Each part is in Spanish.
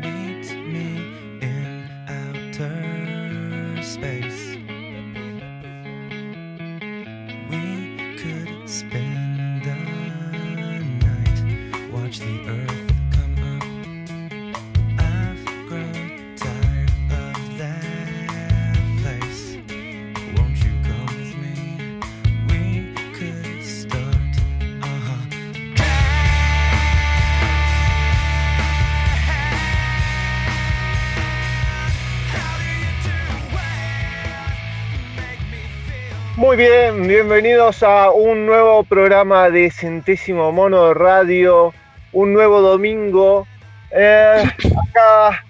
Meet me. Muy bien, bienvenidos a un nuevo programa de Centésimo Mono Radio, un nuevo domingo. Eh, acá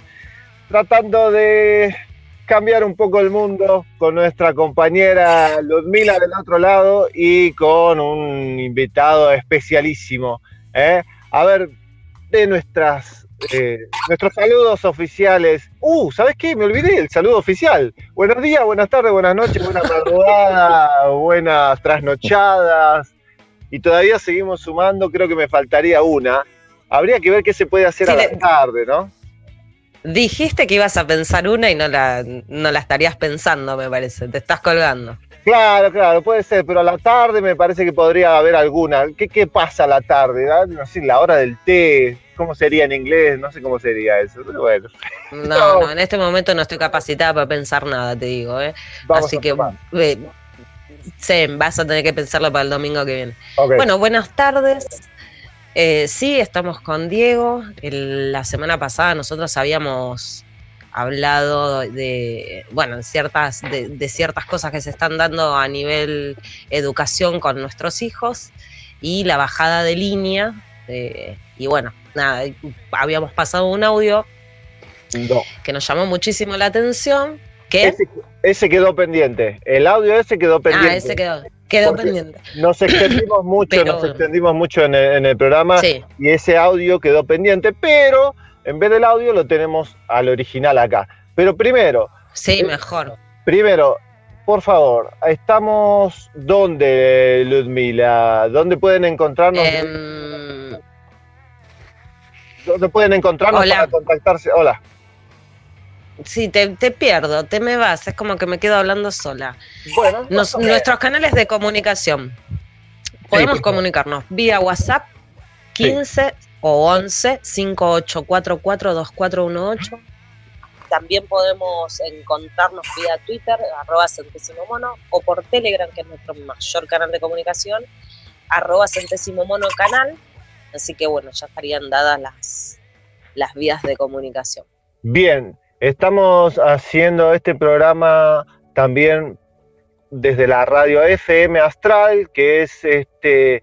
tratando de cambiar un poco el mundo con nuestra compañera Ludmila del otro lado y con un invitado especialísimo. ¿eh? A ver, de nuestras eh, nuestros saludos oficiales. Uh, ¿sabes qué? Me olvidé el saludo oficial. Buenos días, buenas tardes, buenas noches, buenas madrugadas, buenas trasnochadas. Y todavía seguimos sumando, creo que me faltaría una. Habría que ver qué se puede hacer a la tarde, ¿no? Dijiste que ibas a pensar una y no la, no la estarías pensando, me parece. Te estás colgando. Claro, claro, puede ser, pero a la tarde me parece que podría haber alguna. ¿Qué, qué pasa a la tarde? ¿Ah? No sé, la hora del té, ¿cómo sería en inglés? No sé cómo sería eso, pero bueno. No, no, en este momento no estoy capacitada para pensar nada, te digo, ¿eh? Así que sí, vas a tener que pensarlo para el domingo que viene. Bueno, buenas tardes. Eh, sí, estamos con Diego. la semana pasada nosotros habíamos hablado de, bueno, ciertas, de, ciertas cosas que se están dando a nivel educación con nuestros hijos y la bajada de línea. Eh, y bueno, nada, habíamos pasado un audio que nos llamó muchísimo la atención. Que ese, quedó pendiente. El audio ese quedó ah, pendiente. Ah, ese quedó, quedó pendiente. Nos extendimos mucho, nos extendimos mucho en el, programa y ese audio quedó pendiente, pero en vez del audio lo tenemos al original acá. Pero primero. Sí, mejor. Primero, por favor, estamos ¿dónde, Ludmila? ¿Dónde pueden encontrarnos? Em, ¿Dónde pueden encontrarnos para contactarse? Hola. Sí, te, pierdo, te me vas, es como que me quedo hablando sola. Bueno, nuestros canales de comunicación. Podemos comunicarnos vía WhatsApp 15 o 11 5844 2418. También podemos encontrarnos vía Twitter, arroba centésimo mono, o por Telegram, que es nuestro mayor canal de comunicación, arroba centésimo mono canal. Así que bueno, ya estarían dadas las, las vías de comunicación. Bien, estamos haciendo este programa también desde la radio FM Astral, que es este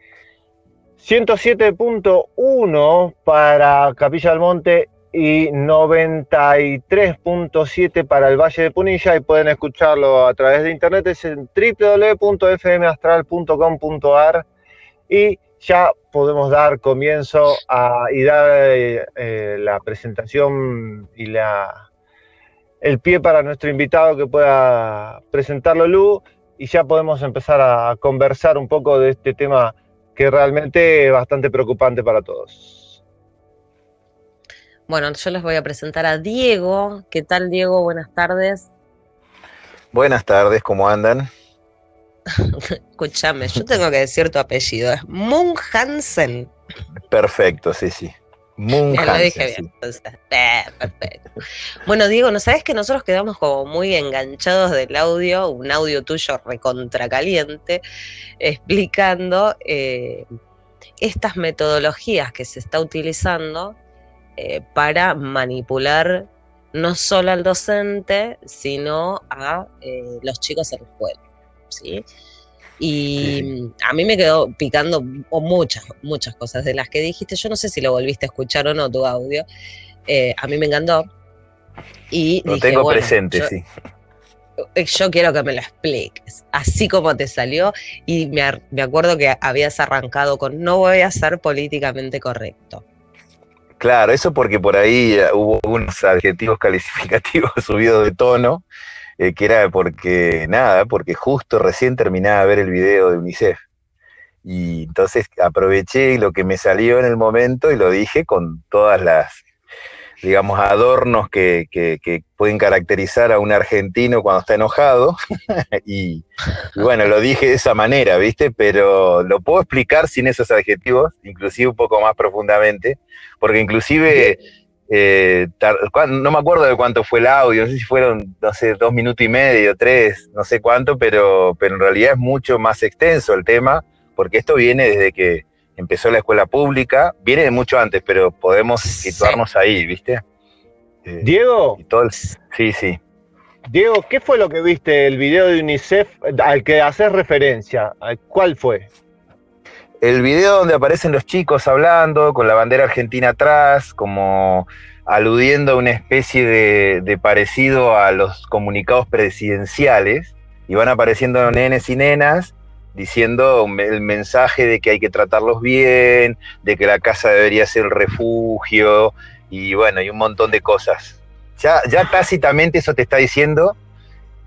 107.1 para Capilla del Monte y 93.7 para el Valle de Punilla. Y pueden escucharlo a través de internet es en www.fmastral.com.ar y ya podemos dar comienzo a, y dar eh, la presentación y el pie para nuestro invitado que pueda presentarlo Lu. Y ya podemos empezar a conversar un poco de este tema que realmente es bastante preocupante para todos. Bueno, yo les voy a presentar a Diego. ¿Qué tal, Diego? Buenas tardes. Buenas tardes, ¿cómo andan? Escúchame, yo tengo que decir tu apellido, es Moon Hansen. Perfecto, sí, sí. Moon eh, Bueno, Diego, ¿no sabes que nosotros quedamos como muy enganchados del audio, un audio tuyo recontracaliente, explicando eh, estas metodologías que se está utilizando eh, para manipular no solo al docente, sino a los chicos en la escuela. ¿sí? Y a mí me quedó picando muchas, muchas cosas de las que dijiste. Yo no sé si lo volviste a escuchar o no tu audio. Eh, a mí me encantó. Y lo tengo presente, sí. Eh, yo quiero que me lo expliques, así como te salió. Y me, me acuerdo que habías arrancado con no voy a ser políticamente correcto. Claro, eso porque por ahí eh, hubo unos adjetivos calificativos subidos de tono eh, que era porque, nada, porque justo recién terminaba de ver el video de UNICEF. Y entonces aproveché lo que me salió en el momento y lo dije con todas las, digamos, adornos que, pueden caracterizar a un argentino cuando está enojado. y, bueno, lo dije de esa manera, ¿viste? Pero lo puedo explicar sin esos adjetivos, inclusive un poco más profundamente, porque inclusive... Eh, no me acuerdo de cuánto fue el audio, no sé si fueron, no sé, dos minutos y medio, tres, no sé cuánto, pero, pero en realidad es mucho más extenso el tema, porque esto viene desde que empezó la escuela pública, viene de mucho antes, pero podemos situarnos ahí, ¿viste? Eh, Diego. sí, sí. Diego, ¿qué fue lo que viste el video de UNICEF al que haces referencia? ¿Cuál fue? El video donde aparecen los chicos hablando con la bandera argentina atrás, como aludiendo a una especie de, parecido a los comunicados presidenciales, y van apareciendo nenes y nenas diciendo el mensaje de que hay que tratarlos bien, de que la casa debería ser el refugio y bueno, y un montón de cosas. Ya, ya tácitamente eso te está diciendo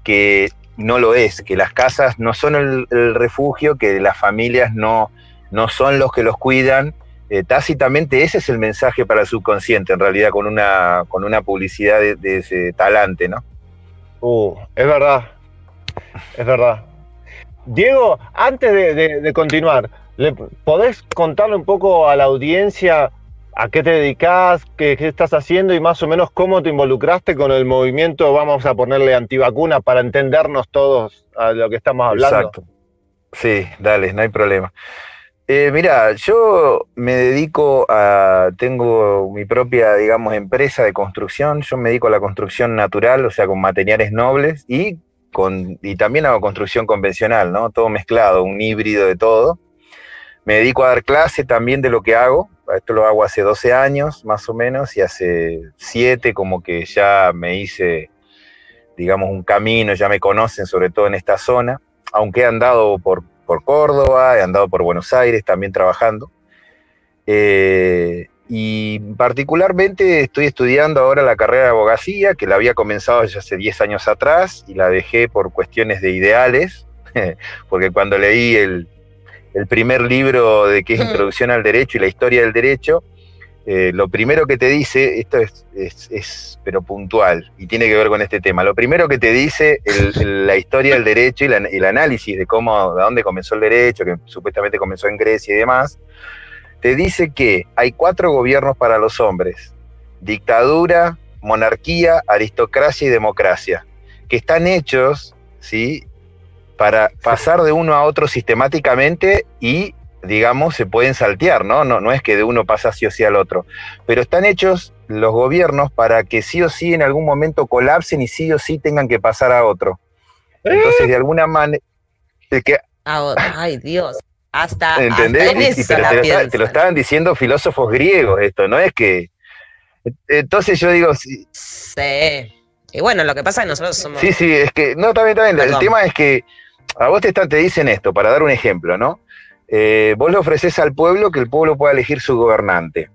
que no lo es, que las casas no son el, refugio, que las familias no, no son los que los cuidan. Eh, tácitamente ese es el mensaje para el subconsciente, en realidad, con una, con una publicidad de, ese talante, ¿no? Uh, es verdad, es verdad. Diego, antes de, continuar, ¿le ¿podés contarle un poco a la audiencia a qué te dedicas, qué, estás haciendo y más o menos cómo te involucraste con el movimiento, vamos a ponerle antivacuna, para entendernos todos a lo que estamos hablando? Exacto. Sí, dale, no hay problema. Eh, mira, yo me dedico a, tengo mi propia, digamos, empresa de construcción, yo me dedico a la construcción natural, o sea, con materiales nobles y y también hago construcción convencional, ¿no? Todo mezclado, un híbrido de todo. Me dedico a dar clase también de lo que hago. Esto lo hago hace 12 años, más o menos, y hace 7 como que ya me hice, digamos, un camino, ya me conocen, sobre todo en esta zona. Aunque he andado por, por Córdoba, he andado por Buenos Aires también trabajando. Eh, y particularmente estoy estudiando ahora la carrera de abogacía, que la había comenzado ya hace 10 años atrás y la dejé por cuestiones de ideales, porque cuando leí el, primer libro de que es Introducción al Derecho y la historia del derecho, eh, lo primero que te dice, esto es, es, pero puntual y tiene que ver con este tema, lo primero que te dice la historia del derecho y, el análisis de cómo, de dónde comenzó el derecho, que supuestamente comenzó en Grecia y demás, te dice que hay cuatro gobiernos para los hombres, dictadura, monarquía, aristocracia y democracia, que están hechos, ¿sí? Para pasar de uno a otro sistemáticamente y, digamos, se pueden saltear, ¿no? No, no es que de uno pasa sí o sí al otro, pero están hechos los gobiernos para que sí o sí en algún momento colapsen y sí o sí tengan que pasar a otro. Entonces, de alguna manera... Que, Ay, Dios. Hasta, ¿Entendés? te, lo, estaban diciendo filósofos griegos esto, ¿no? Es que... Entonces yo digo... Sí. sí. Y bueno, lo que pasa es que nosotros somos... Sí, sí, es que... No, también, también. El tema es que a vos te, te dicen esto, para dar un ejemplo, ¿no? Eh, vos le ofreces al pueblo que el pueblo pueda elegir su gobernante.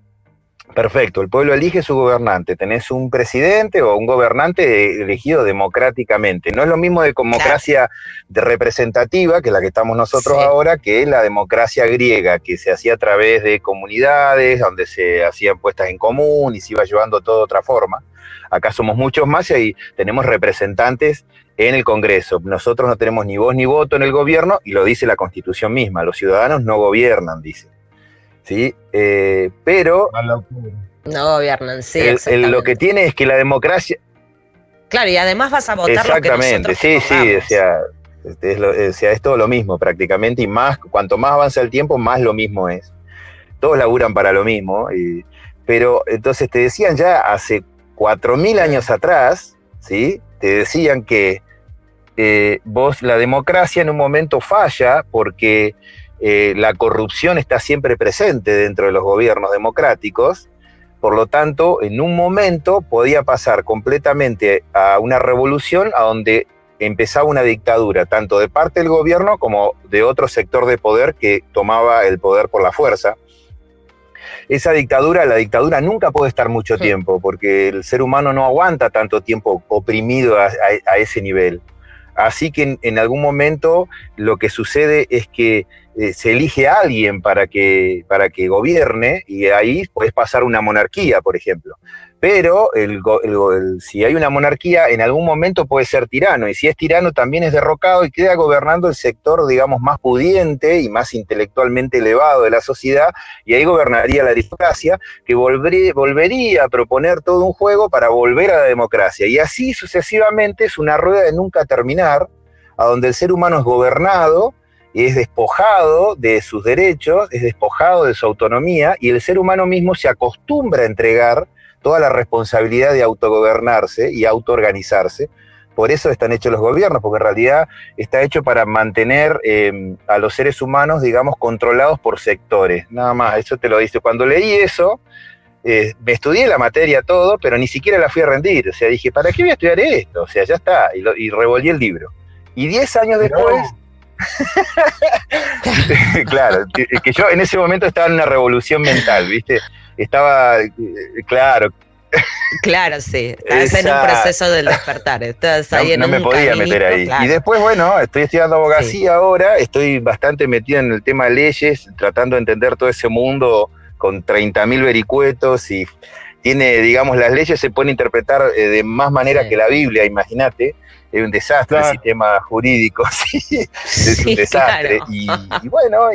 Perfecto, el pueblo elige su gobernante. Tenés un presidente o un gobernante elegido democráticamente. No es lo mismo de democracia de representativa, que la que estamos nosotros ahora, que es la democracia griega, que se hacía a través de comunidades, donde se hacían puestas en común y se iba llevando todo de otra forma. Acá somos muchos más y ahí tenemos representantes en el Congreso. Nosotros no tenemos ni voz ni voto en el gobierno y lo dice la Constitución misma. Los ciudadanos no gobiernan, dice. ¿sí? Eh, pero... No gobiernan, sí. lo que tiene es que la democracia... Claro, y además vas a votar Exactamente, lo que sí, sí, o sea, es, es todo lo mismo prácticamente, y más, cuanto más avanza el tiempo, más lo mismo es. Todos laburan para lo mismo, pero entonces te decían ya hace 4.000 años atrás, ¿sí? Te decían que eh, vos, la democracia en un momento falla porque eh, la corrupción está siempre presente dentro de los gobiernos democráticos, por lo tanto, en un momento podía pasar completamente a una revolución a donde empezaba una dictadura, tanto de parte del gobierno como de otro sector de poder que tomaba el poder por la fuerza. Esa dictadura, la dictadura nunca puede estar mucho tiempo, porque el ser humano no aguanta tanto tiempo oprimido a ese nivel. Así que en, algún momento lo que sucede es que eh, se elige a alguien para que, para que gobierne y ahí puedes pasar una monarquía, por ejemplo. Pero el, si hay una monarquía, en algún momento puede ser tirano, y si es tirano también es derrocado y queda gobernando el sector, digamos, más pudiente y más intelectualmente elevado de la sociedad, y ahí gobernaría la aristocracia, que volvería a proponer todo un juego para volver a la democracia. Y así sucesivamente es una rueda de nunca terminar, a donde el ser humano es gobernado, es despojado de sus derechos, es despojado de su autonomía, y el ser humano mismo se acostumbra a entregar toda la responsabilidad de autogobernarse y autoorganizarse. Por eso están hechos los gobiernos, porque en realidad está hecho para mantener em, a los seres humanos, digamos, controlados por sectores. Nada más, eso te lo dice. Cuando leí eso, eh, me estudié la materia todo, pero ni siquiera la fui a rendir. O sea, dije, ¿para qué voy a estudiar esto? O sea, ya está. Y, revolví el libro. Y diez años después, claro, que, yo en ese momento estaba en una revolución mental, ¿viste? Estaba, eh, claro. Claro, sí, estabas en un proceso del despertar, estás ahí no, en no me podía meter ahí. Y después, bueno, estoy estudiando abogacía ahora, estoy bastante metido en el tema de leyes, tratando de entender todo ese mundo con 30.000 vericuetos y tiene, digamos, las leyes se pueden interpretar eh, de más manera que la Biblia, imagínate es un desastre el sistema jurídico, sí, es un desastre. Y, bueno,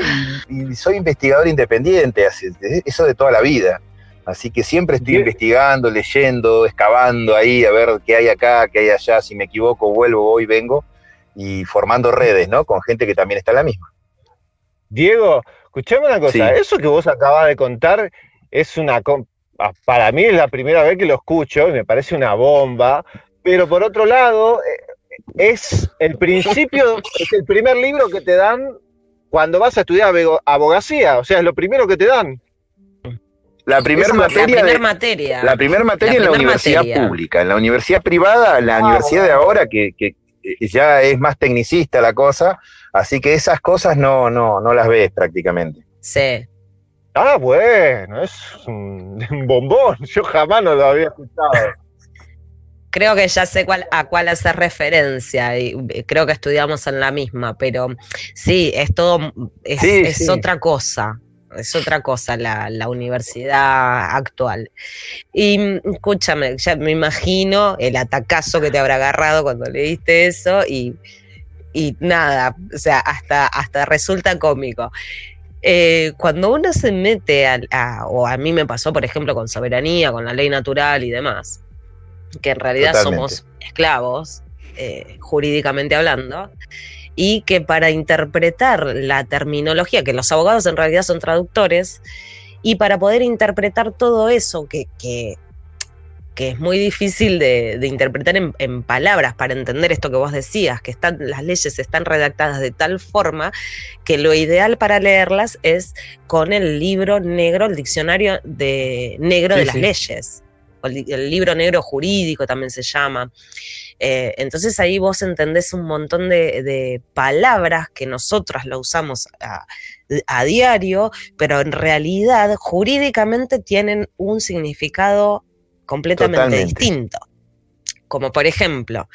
y, soy investigador independiente, eso de toda la vida. Así que siempre estoy investigando, leyendo, excavando ahí, a ver qué hay acá, qué hay allá, si me equivoco, vuelvo, voy, vengo, y formando redes, ¿no? Con gente que también está en la misma. Diego, escuchame una cosa, eso que vos acabas de contar es una... Para mí es la primera vez que lo escucho y me parece una bomba, pero por otro lado, eh, es el principio, es el primer libro que te dan cuando vas a estudiar abogacía, o sea, es lo primero que te dan. La primera materia, la materia. La primera materia en la universidad pública. En la universidad privada, en la ah, universidad de ahora, que, que, ya es más tecnicista la cosa, así que esas cosas no, no, no las ves prácticamente. Sí. Ah, bueno, es un bombón. Yo jamás no lo había escuchado creo que ya sé cuál, a cuál hacer referencia y eh, creo que estudiamos en la misma, pero sí, es todo, es, otra cosa, es otra cosa la, universidad actual. Y mm, escúchame, ya me imagino el atacazo que te habrá agarrado cuando leíste eso y, nada, o sea, hasta, hasta resulta cómico. Eh, cuando uno se mete a, o a mí me pasó, por ejemplo, con soberanía, con la ley natural y demás, que en realidad somos esclavos, eh, jurídicamente hablando, y que para interpretar la terminología, que los abogados en realidad son traductores, y para poder interpretar todo eso que, que, es muy difícil de, interpretar en, palabras para entender esto que vos decías, que están, las leyes están redactadas de tal forma que lo ideal para leerlas es con el libro negro, el diccionario de negro de las leyes el, libro negro jurídico también se llama. Eh, entonces ahí vos entendés un montón de, palabras que nosotras lo usamos a, diario, pero en realidad jurídicamente tienen un significado completamente distinto. Como por ejemplo,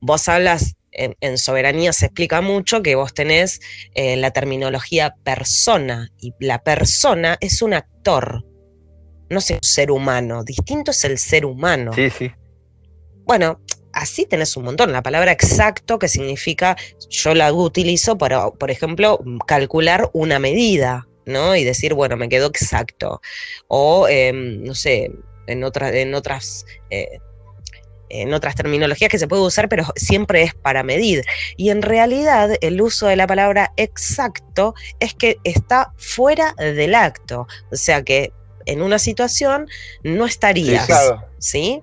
vos hablas en, soberanía se explica mucho que vos tenés eh, la terminología persona y la persona es un actor, no sé, un ser humano. Distinto es el ser humano. Sí, sí. Bueno, así tenés un montón. La palabra exacto, que significa, yo la utilizo para, por ejemplo, calcular una medida, ¿no? Y decir, bueno, me quedó exacto. O, em, no sé, en, en otras... Eh, en otras terminologías que se puede usar, pero siempre es para medir. Y en realidad el uso de la palabra exacto es que está fuera del acto. O sea que en una situación no estarías. Sí,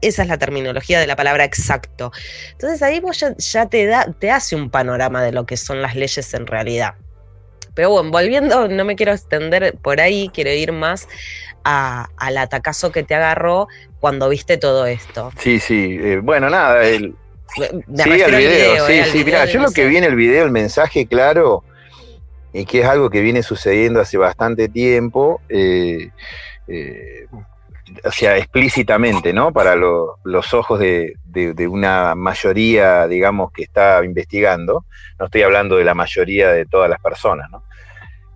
Esa es la terminología de la palabra exacto. Entonces ahí vos ya, te, da, te hace un panorama de lo que son las leyes en realidad. Pero bueno, volviendo, no me quiero extender por ahí, quiero ir más al atacazo que te agarró cuando viste todo esto. Sí, sí, eh, bueno, nada, el, sí, video, sí, sí, mira, yo lo que vi en el video, el mensaje claro, y que es algo que viene sucediendo hace bastante tiempo. Eh, eh, o sea, explícitamente, ¿no? Para los ojos de, de, una mayoría, digamos, que está investigando. No estoy hablando de la mayoría de todas las personas, ¿no?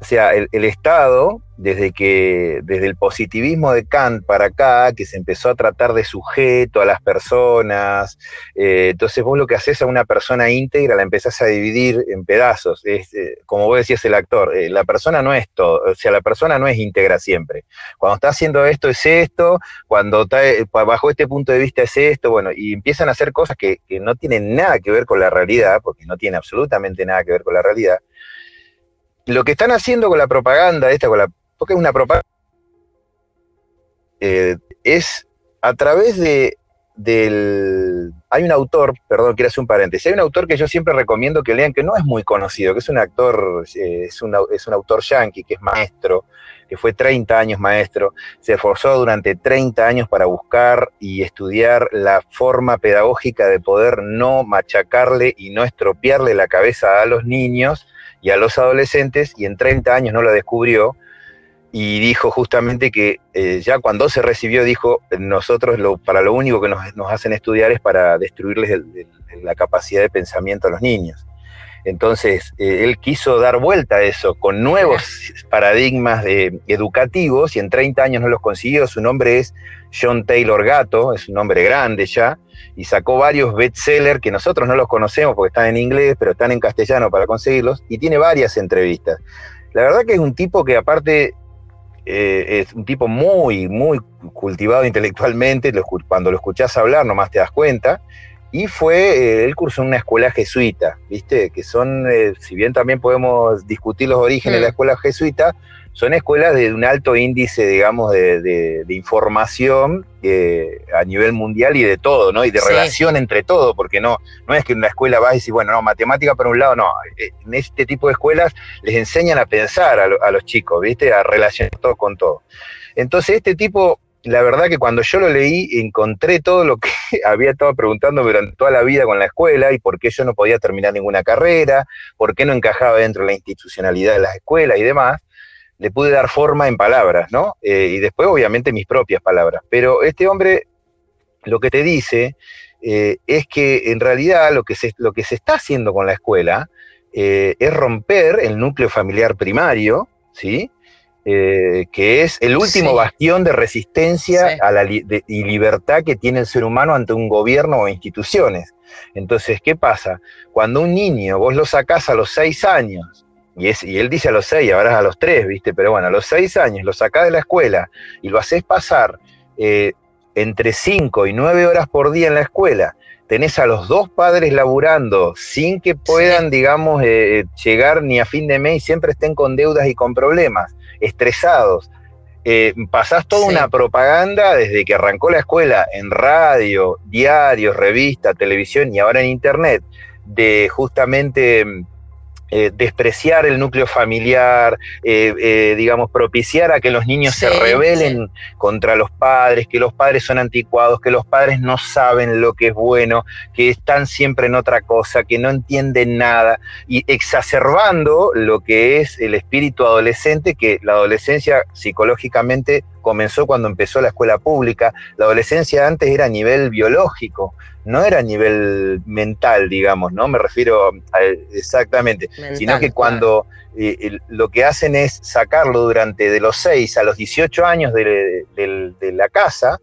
O sea, el, Estado, desde que, desde el positivismo de Kant para acá, que se empezó a tratar de sujeto a las personas, eh, entonces vos lo que haces a una persona íntegra la empezás a dividir en pedazos. Es, eh, como vos decías el actor, eh, la persona no es todo, o sea, la persona no es íntegra siempre. Cuando está haciendo esto es esto, cuando está bajo este punto de vista es esto, bueno, y empiezan a hacer cosas que, que no tienen nada que ver con la realidad, porque no tiene absolutamente nada que ver con la realidad lo que están haciendo con la propaganda, esta, con la, porque es una propaganda, eh, es a través de del hay un autor, perdón, quiero hacer un paréntesis, hay un autor que yo siempre recomiendo que lean, que no es muy conocido, que es un actor, eh, es, un, es un autor yankee, que es maestro, que fue 30 años maestro, se esforzó durante 30 años para buscar y estudiar la forma pedagógica de poder no machacarle y no estropearle la cabeza a los niños y a los adolescentes y en 30 años no lo descubrió y dijo justamente que eh, ya cuando se recibió dijo, nosotros lo, para lo único que nos, hacen estudiar es para destruirles la capacidad de pensamiento a los niños. Entonces, eh, él quiso dar vuelta a eso con nuevos paradigmas educativos y en 30 años no los consiguió. Su nombre es John Taylor Gato, es un nombre grande ya, y sacó varios bestsellers que nosotros no los conocemos porque están en inglés, pero están en castellano para conseguirlos, y tiene varias entrevistas. La verdad que es un tipo que aparte eh, es un tipo muy, muy cultivado intelectualmente, cuando lo escuchás hablar nomás te das cuenta, y fue, el eh, curso en una escuela jesuita, ¿viste? Que son, eh, si bien también podemos discutir los orígenes de la mm. escuela jesuita, son escuelas de un alto índice, digamos, de, información eh, a nivel mundial y de todo, ¿no? Y de relación entre todo, porque no, no es que en una escuela vas y dices, bueno, no, matemática por un lado, no. En este tipo de escuelas les enseñan a pensar a, a los chicos, ¿viste? A relacionar todo con todo. Entonces, este tipo la verdad que cuando yo lo leí encontré todo lo que había estado preguntando durante toda la vida con la escuela y por qué yo no podía terminar ninguna carrera, por qué no encajaba dentro de la institucionalidad de las escuelas y demás. Le pude dar forma en palabras, ¿no? Eh, y después, obviamente, mis propias palabras. Pero este hombre lo que te dice eh, es que en realidad lo que, se, lo que se está haciendo con la escuela eh, es romper el núcleo familiar primario, ¿sí? Eh, que es el último bastión de resistencia a la y libertad que tiene el ser humano ante un gobierno o instituciones. Entonces, ¿qué pasa? Cuando un niño vos lo sacás a los seis años, y, es, y él dice a los seis, ahora es a los tres, ¿viste? Pero bueno, a los seis años lo sacás de la escuela y lo haces pasar eh, entre cinco y nueve horas por día en la escuela, tenés a los dos padres laburando sin que puedan, digamos, eh, llegar ni a fin de mes y siempre estén con deudas y con problemas estresados. Eh, pasás toda una propaganda desde que arrancó la escuela en radio, diarios, revista, televisión y ahora en internet, de justamente eh, despreciar el núcleo familiar, eh, eh, digamos, propiciar a que los niños se rebelen contra los padres, que los padres son anticuados, que los padres no saben lo que es bueno, que están siempre en otra cosa, que no entienden nada, y exacerbando lo que es el espíritu adolescente, que la adolescencia psicológicamente comenzó cuando empezó la escuela pública. La adolescencia antes era a nivel biológico, no era a nivel mental, digamos, ¿no? Me refiero a, exactamente, sino que cuando eh, lo que hacen es sacarlo durante de los 6 a los 18 años de, la casa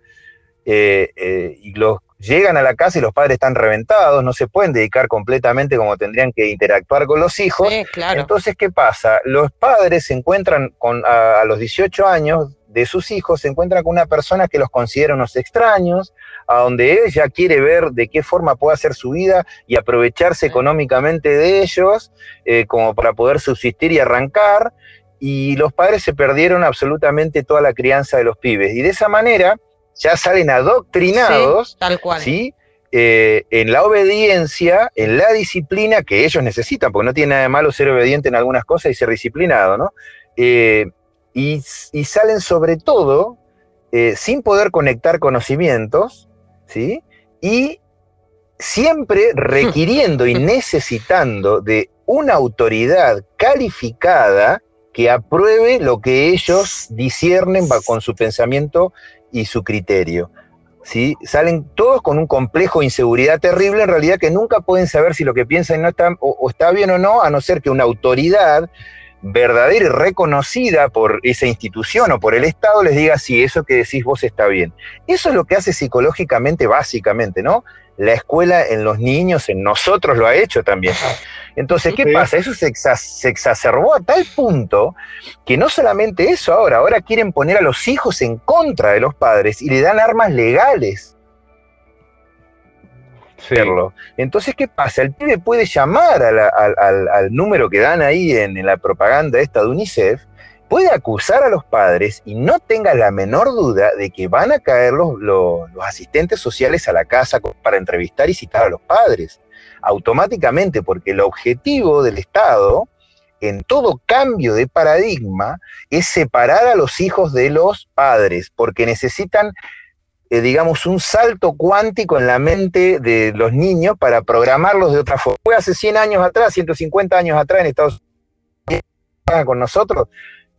eh, eh, y los llegan a la casa y los padres están reventados, no se pueden dedicar completamente como tendrían que interactuar con los hijos. Entonces, ¿qué pasa? Los padres se encuentran con, a, a los 18 años de sus hijos se encuentra con una persona que los considera unos extraños, a donde ella quiere ver de qué forma puede hacer su vida y aprovecharse económicamente de ellos, eh, como para poder subsistir y arrancar, y los padres se perdieron absolutamente toda la crianza de los pibes. Y de esa manera ya salen adoctrinados, tal cual. ¿sí? Eh, en la obediencia, en la disciplina que ellos necesitan, porque no tiene nada de malo ser obediente en algunas cosas y ser disciplinado, ¿no? Eh, y, salen sobre todo eh, sin poder conectar conocimientos, ¿sí? Y siempre requiriendo y necesitando de una autoridad calificada que apruebe lo que ellos disciernen con su pensamiento y su criterio. ¿sí? Salen todos con un complejo de inseguridad terrible, en realidad que nunca pueden saber si lo que piensan no está, o está bien o no, a no ser que una autoridad verdadera y reconocida por esa institución o por el Estado les diga si eso que decís vos está bien. Eso es lo que hace psicológicamente, básicamente, ¿no? La escuela en los niños, en nosotros lo ha hecho también. Entonces, ¿qué pasa? Eso se, se, exacerbó a tal punto que no solamente eso ahora, ahora quieren poner a los hijos en contra de los padres y le dan armas legales entonces, ¿qué pasa? El pibe puede llamar al, número que dan ahí en, la propaganda esta de UNICEF, puede acusar a los padres y no tenga la menor duda de que van a caer los, asistentes sociales a la casa para entrevistar y citar a los padres, automáticamente, porque el objetivo del Estado en todo cambio de paradigma es separar a los hijos de los padres, porque necesitan eh, digamos, un salto cuántico en la mente de los niños para programarlos de otra forma. Fue hace 100 años atrás, 150 años atrás en Estados Unidos con nosotros.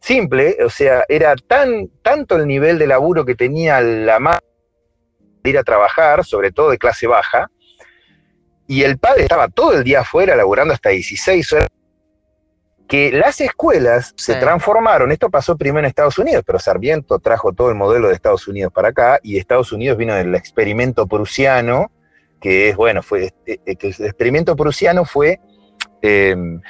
Simple, o sea, era tan, tanto el nivel de laburo que tenía la madre de ir a trabajar, sobre todo de clase baja, y el padre estaba todo el día afuera laburando hasta 16 horas que las escuelas se transformaron, esto pasó primero en Estados Unidos, pero Sarmiento trajo todo el modelo de Estados Unidos para acá y Estados Unidos vino del experimento prusiano, que es, bueno, fue, eh, eh, que el experimento prusiano fue em,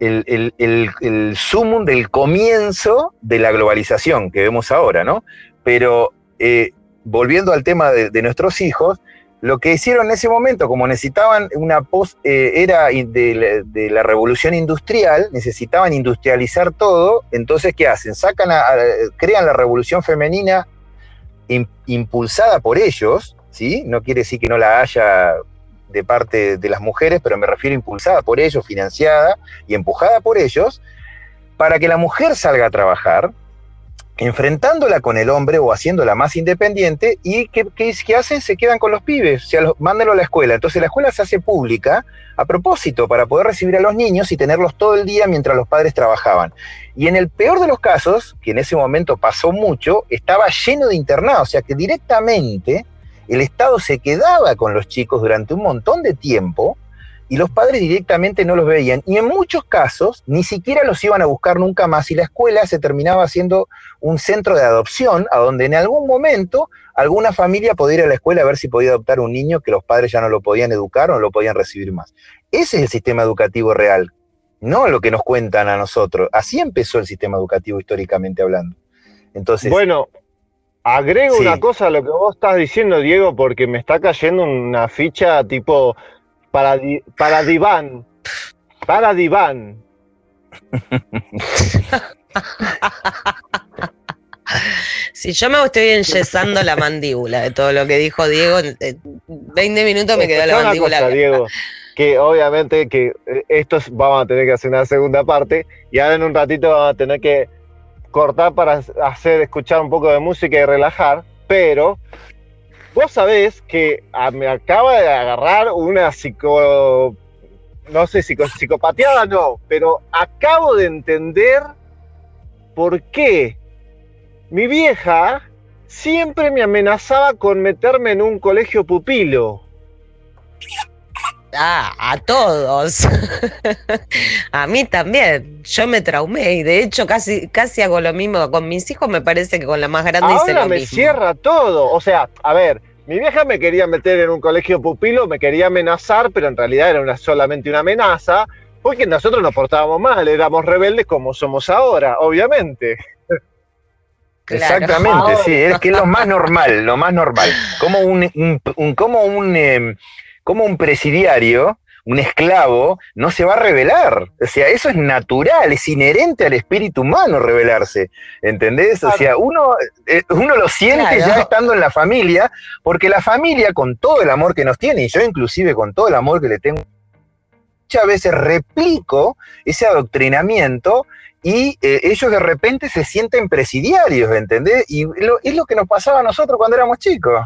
el, el, sumum del comienzo de la globalización que vemos ahora, ¿no? Pero eh, volviendo al tema de nuestros hijos, lo que hicieron en ese momento, como necesitaban una post eh, era de, la revolución industrial, necesitaban industrializar todo, entonces ¿qué hacen? Sacan crean la revolución femenina impulsada por ellos, ¿sí? No quiere decir que no la haya de parte de las mujeres, pero me refiero impulsada por ellos, financiada y empujada por ellos, para que la mujer salga a trabajar, enfrentándola con el hombre o haciéndola más independiente y ¿qué, qué, hacen? Se quedan con los pibes, o sea, los, mándenlo a la escuela. Entonces la escuela se hace pública a propósito para poder recibir a los niños y tenerlos todo el día mientras los padres trabajaban. Y en el peor de los casos, que en ese momento pasó mucho, estaba lleno de internados, o sea que directamente el Estado se quedaba con los chicos durante un montón de tiempo y los padres directamente no los veían. Y en muchos casos ni siquiera los iban a buscar nunca más y la escuela se terminaba siendo un centro de adopción a donde en algún momento alguna familia podía ir a la escuela a ver si podía adoptar un niño que los padres ya no lo podían educar o no lo podían recibir más. Ese es el sistema educativo real, no lo que nos cuentan a nosotros. Así empezó el sistema educativo históricamente hablando. Entonces, bueno, agrego una cosa a lo que vos estás diciendo, Diego, porque me está cayendo una ficha tipo para, para diván. Para diván. Si yo me estoy enyesando la mandíbula de todo lo que dijo Diego, en 20 minutos me quedó la mandíbula. Diego, que obviamente que eh, estos vamos a tener que hacer una segunda parte y ahora en un ratito vamos a tener que cortar para hacer escuchar un poco de música y relajar, pero Vos sabés que ah, me acaba de agarrar una psico. No sé, psico, psicopateada no, pero acabo de entender por qué mi vieja siempre me amenazaba con meterme en un colegio pupilo. Ah, a todos. a mí también. Yo me traumé y de hecho casi, casi hago lo mismo con mis hijos. Me parece que con la más grande Ahora lo me cierra todo. O sea, a ver, mi vieja me quería meter en un colegio pupilo, me quería amenazar, pero en realidad era una, solamente una amenaza, porque nosotros nos portábamos mal, éramos rebeldes como somos ahora, obviamente. Exactamente, sí, es que es lo más normal, lo más normal. Como un, como un, em, como un presidiario, un esclavo, no se va a rebelar. O sea, eso es natural, es inherente al espíritu humano rebelarse. ¿Entendés? O sea, uno, eh, uno lo siente ya estando en la familia, porque la familia, con todo el amor que nos tiene, y yo inclusive con todo el amor que le tengo, muchas veces replico ese adoctrinamiento y eh, ellos de repente se sienten presidiarios, ¿entendés? Y es lo que nos pasaba a nosotros cuando éramos chicos.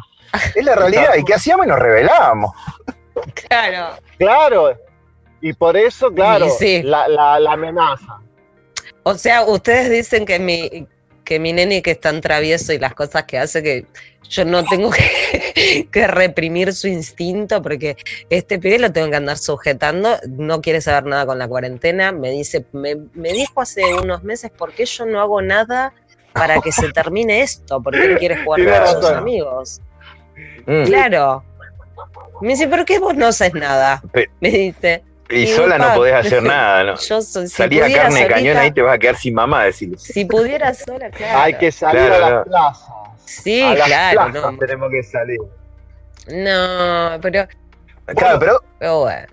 Es la realidad. ¿Y qué hacíamos? Y nos rebelábamos. Claro. Claro. Y por eso, claro, la, amenaza. O sea, ustedes dicen que mi, que mi nene que es tan travieso y las cosas que hace que yo no tengo que, reprimir su instinto porque este pibe lo tengo que andar sujetando, no quiere saber nada con la cuarentena, me dice, me, dijo hace unos meses, ¿por qué yo no hago nada para que se termine esto? ¿Por qué él quiere jugar con sus amigos? Mm. Claro. Me dice, ¿por qué vos no haces nada? Me dice. Y, sola no podés hacer nada, ¿no? Yo soy, Salía carne de cañón ahí te vas a quedar sin mamá, decirle. Si pudiera sola, claro. Hay que salir a las plazas. Sí, claro. no. tenemos que salir. No, pero. Claro, pero. bueno.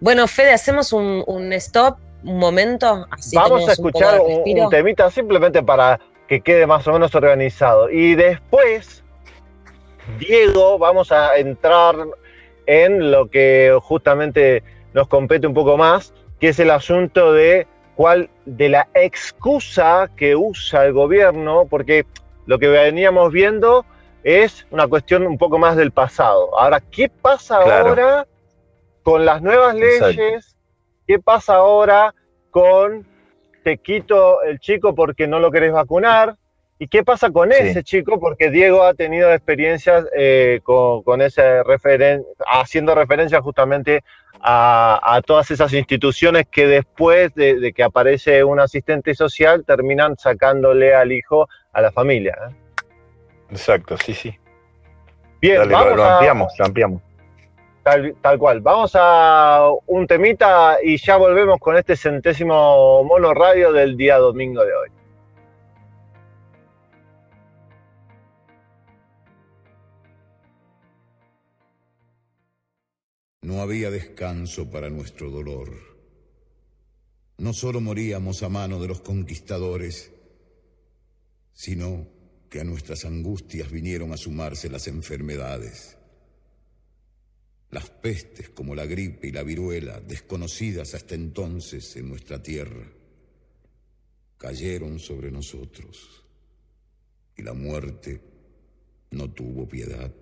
bueno. Fede, hacemos un, un stop, un momento. Así Vamos a escuchar un, un temita simplemente para que quede más o menos organizado. Y después, Diego, vamos a entrar en lo que justamente nos compete un poco más, que es el asunto de cuál de la excusa que usa el gobierno, porque lo que veníamos viendo es una cuestión un poco más del pasado. Ahora, ¿qué pasa ahora con las nuevas leyes? ¿Qué pasa ahora con te quito el chico porque no lo querés vacunar? ¿Y qué pasa con ese chico? Porque Diego ha tenido experiencias eh, con, ese referen haciendo referencia justamente a, todas esas instituciones que después de, que aparece un asistente social terminan sacándole al hijo a la familia. ¿eh? Exacto, sí, sí. Bien, lo, ampliamos, lo ampliamos. Tal, tal, cual. Vamos a un temita y ya volvemos con este centésimo mono radio del día domingo de hoy. No había descanso para nuestro dolor. No solo moríamos a mano de los conquistadores, sino que a nuestras angustias vinieron a sumarse las enfermedades. Las pestes como la gripe y la viruela, desconocidas hasta entonces en nuestra tierra, cayeron sobre nosotros y la muerte no tuvo piedad.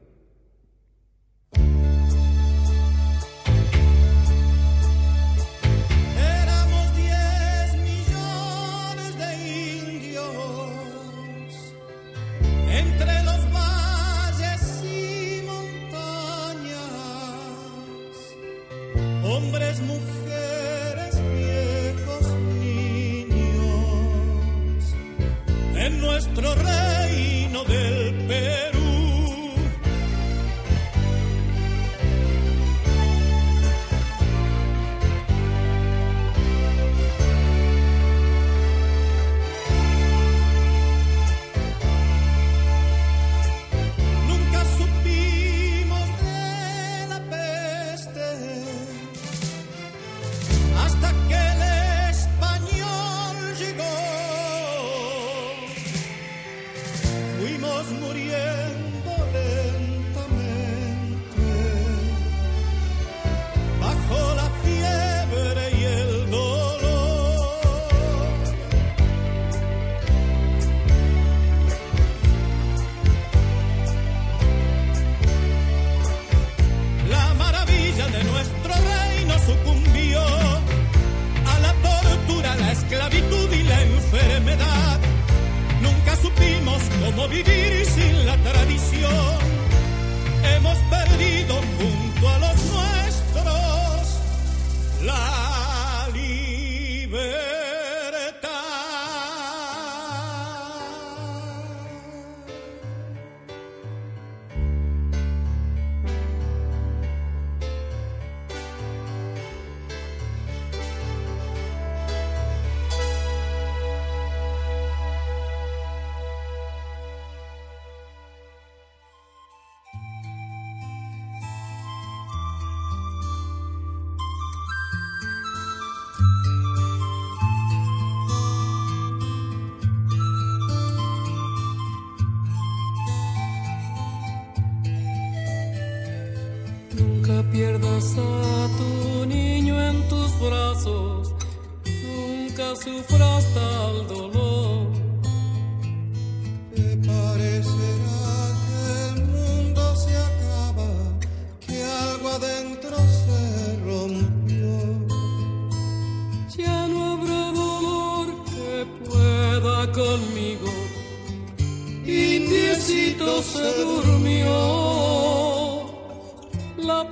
Pierdas a tu niño en tus brazos, nunca sufras tal dolor. Te parecerá que el mundo se acaba, que algo adentro se rompió. Ya no habrá dolor que conmigo y se durmió.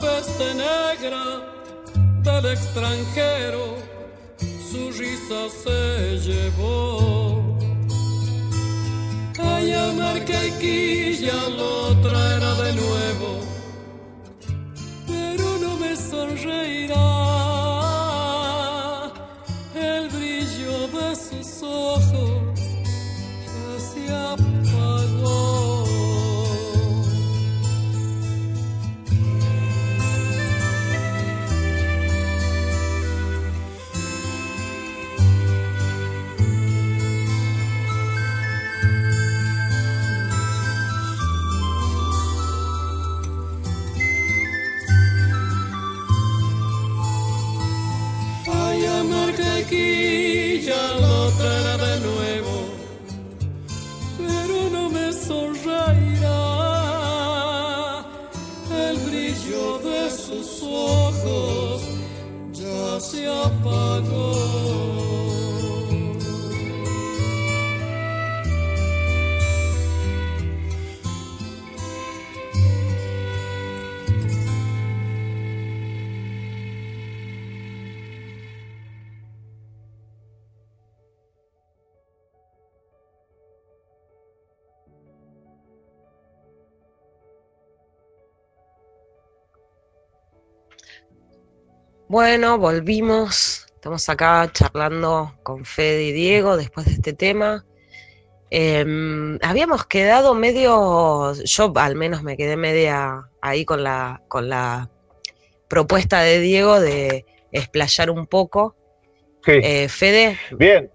Peste negra del extranjero su risa se llevó. Calla ya lo traerá de nuevo, pero no me sonreirá Bueno, volvimos. Estamos acá charlando con Fede y Diego después de este tema. Em, habíamos quedado medio, yo al menos me quedé media ahí con la, con la propuesta de Diego de explayar un poco. Sí. Eh, Fede, Bien.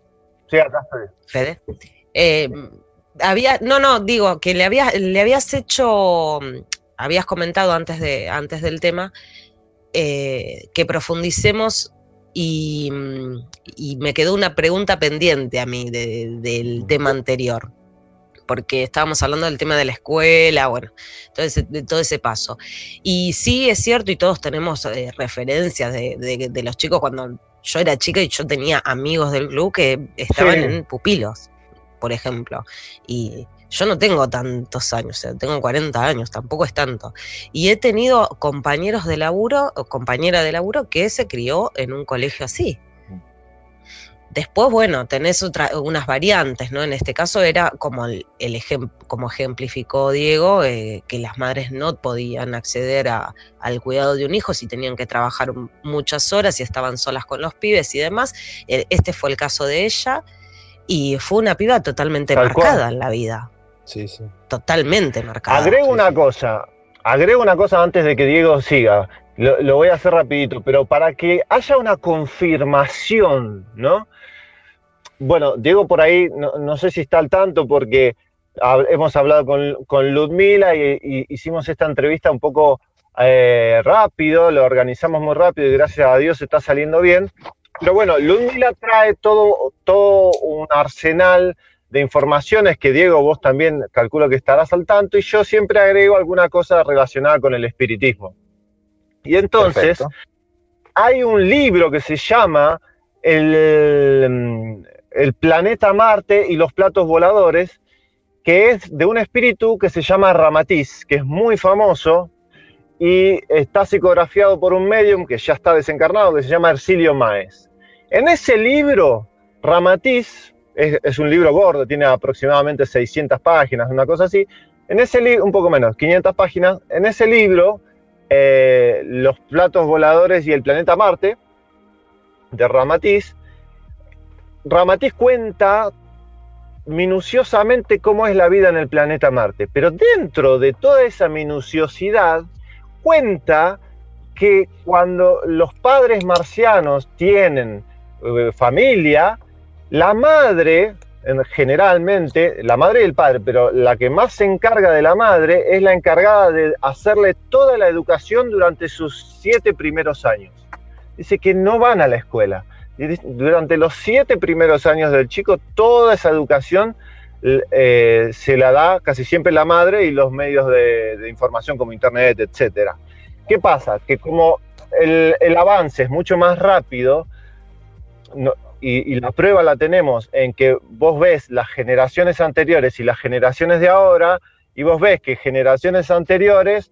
Sí, acá estoy. Fede. Eh, había, no, no, digo que le habías, le habías hecho, habías comentado antes de, antes del tema, eh, que profundicemos y, y me quedó una pregunta pendiente a mí de- del tema anterior. Porque estábamos hablando del tema de la escuela, bueno, todo ese, de todo ese paso. Y sí es cierto, y todos tenemos eh, referencias de, de- de los chicos cuando yo era chica y yo tenía amigos del club que estaban Sí. en pupilos, por ejemplo. Y yo no tengo tantos años, o sea, tengo 40 años, tampoco es tanto. Y he tenido compañeros de laburo o compañera de laburo que se crió en un colegio así. Después, bueno, tenés otra- unas variantes, ¿no? En este caso era como el, el ejem- como ejemplificó Diego, eh, que las madres no podían acceder a- al cuidado de un hijo si tenían que trabajar muchas horas y estaban solas con los pibes y demás. Eh, Este fue el caso de ella y fue una piba totalmente Tal cual. marcada en la vida, Sí, sí. totalmente marcada. Agrego sí, una sí. cosa, agrego una cosa antes de que Diego siga. Lo, lo voy a hacer rapidito, pero para que haya una confirmación, ¿no? Bueno, Diego por ahí, no, no sé si está al tanto porque hab- hemos hablado con, con Ludmila y, y hicimos esta entrevista un poco eh, rápido, lo organizamos muy rápido y gracias a Dios está saliendo bien. Pero bueno, Ludmila trae todo, todo un arsenal de informaciones que Diego vos también calculo que estarás al tanto y yo siempre agrego alguna cosa relacionada con el espiritismo. Y entonces Perfecto. hay un libro que se llama el, el planeta Marte y los platos voladores, que es de un espíritu que se llama Ramatiz, que es muy famoso y está psicografiado por un medium que ya está desencarnado, que se llama Ercilio Maes. En ese libro, Ramatiz, es, un libro gordo, tiene aproximadamente 600 páginas, una cosa así, en ese libro, un poco menos, 500 páginas, en ese libro, eh, Los platos voladores y el planeta Marte, de Ramatiz, Ramatiz cuenta minuciosamente cómo es la vida en el planeta Marte, pero dentro de toda esa minuciosidad cuenta que cuando los padres marcianos tienen eh, familia, la madre, en- generalmente, la madre y el padre, pero la que más se encarga de la madre es la encargada de hacerle toda la educación durante sus siete primeros años. Dice que no van a la escuela. Durante los siete primeros años del chico, toda esa educación eh, se la da casi siempre la madre y los medios de, información como internet, etcétera. ¿Qué pasa? Que como el, avance es mucho más rápido y, y la prueba la tenemos en que vos ves las generaciones anteriores y las generaciones de ahora, y vos ves que generaciones anteriores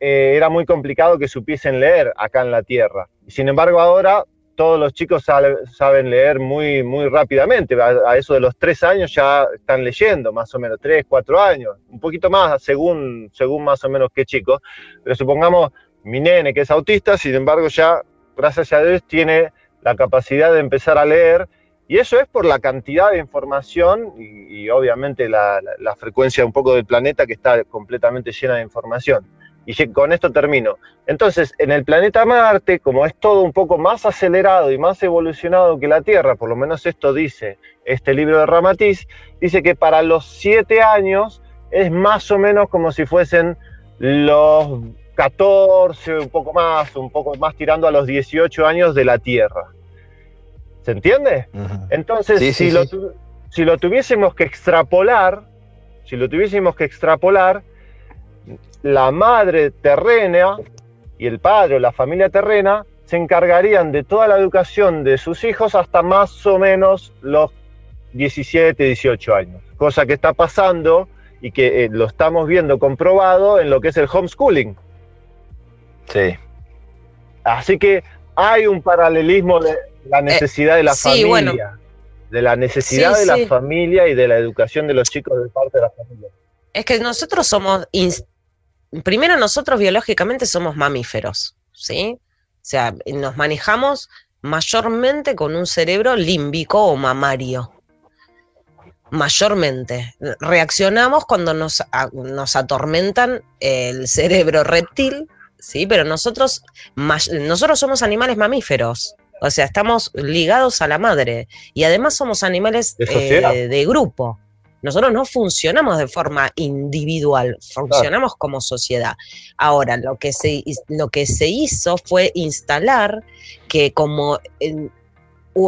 eh, era muy complicado que supiesen leer acá en la Tierra. Sin embargo, ahora todos los chicos saben leer muy, muy rápidamente. A, a eso de los tres años ya están leyendo, más o menos, tres, cuatro años, un poquito más según, según más o menos qué chicos. Pero supongamos mi nene que es autista, sin embargo, ya, gracias a Dios, tiene la capacidad de empezar a leer. Y eso es por la cantidad de información y, obviamente la, la- frecuencia un poco del planeta que está completamente llena de información. Y con esto termino. Entonces, en el planeta Marte, como es todo un poco más acelerado y más evolucionado que la Tierra, por lo menos esto dice este libro de Ramatiz, dice que para los siete años es más o menos como si fuesen los 14, un poco más, un poco más tirando a los 18 años de la Tierra. ¿Se entiende? Entonces, Sí, si, sí, lo sí. si lo tuviésemos que extrapolar, si lo tuviésemos que extrapolar, la madre terrena y el padre o la familia terrena se encargarían de toda la educación de sus hijos hasta más o menos los 17, 18 años. Cosa que está pasando y que eh, lo estamos viendo comprobado en lo que es el homeschooling. Sí. Así que hay un paralelismo de la necesidad de la Eh, sí, familia, bueno. de la necesidad Sí, de la familia y de la educación de los chicos de parte de la familia. Es que nosotros somos, primero nosotros biológicamente somos mamíferos, ¿sí? O sea, nos manejamos mayormente con un cerebro límbico o mamario. Mayormente. Reaccionamos cuando nos, nos atormentan el cerebro reptil, ¿sí? Pero nosotros, nosotros somos animales mamíferos. O sea, estamos ligados a la madre. Y además somos animales De eh, de grupo. Nosotros no funcionamos de forma individual, funcionamos como sociedad. Ahora, lo que se, lo que se hizo fue instalar que como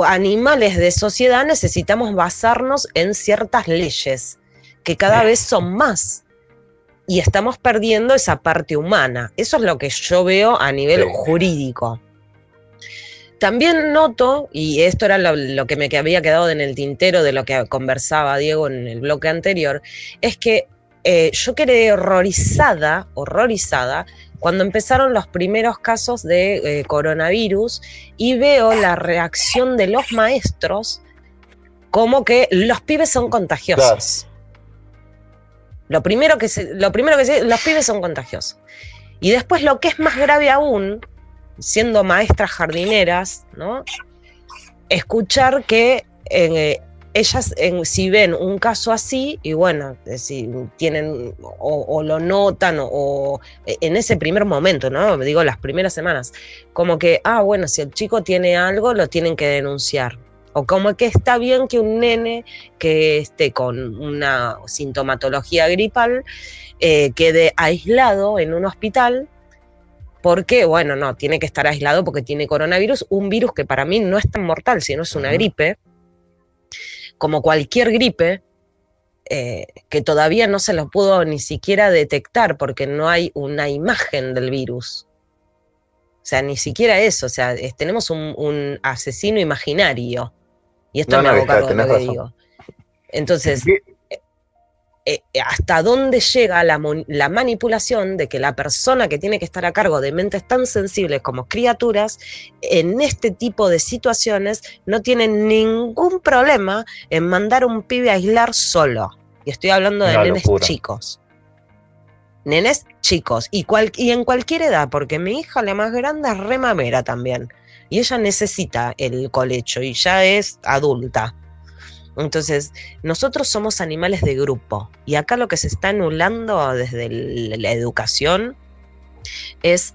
animales de sociedad necesitamos basarnos en ciertas leyes, que cada vez son más. Y estamos perdiendo esa parte humana. Eso es lo que yo veo a nivel Sí. jurídico. También noto, y esto era lo, lo que me había quedado en el tintero de lo que conversaba Diego en el bloque anterior, es que eh, yo quedé horrorizada, horrorizada, cuando empezaron los primeros casos de eh, coronavirus y veo la reacción de los maestros como que los pibes son contagiosos. Lo primero que se, lo primero que los pibes son contagiosos. Y después lo que es más grave aún, siendo maestras jardineras, ¿no? Escuchar que eh, ellas, en- si ven un caso así, y bueno, eh, si tienen o, lo notan, o, o en ese primer momento, ¿no? Digo, las primeras semanas, como que, ah, bueno, si el chico tiene algo, lo tienen que denunciar. O como que está bien que un nene que esté con una sintomatología gripal eh, quede aislado en un hospital porque, bueno, no, tiene que estar aislado porque tiene coronavirus, un virus que para mí no es tan mortal, sino es una gripe, como cualquier gripe, eh, que todavía no se lo pudo ni siquiera detectar porque no hay una imagen del virus. O sea, ni siquiera eso, o sea, es- tenemos un, un asesino imaginario. Y esto No, me no, hago está- cargo de lo que razón. digo. Entonces, Bien. eh, hasta dónde llega la, manipulación de que la persona que tiene que estar a cargo de mentes tan sensibles como criaturas, en este tipo de situaciones no tiene ningún problema en mandar un pibe a aislar solo. Y estoy hablando de Una nenes locura. chicos. Nenes chicos. Y, cual- y en cualquier edad, porque mi hija, la más grande, es re mamera también. Y ella necesita el colecho y ya es adulta. Entonces, nosotros somos animales de grupo y acá lo que se está anulando desde la educación es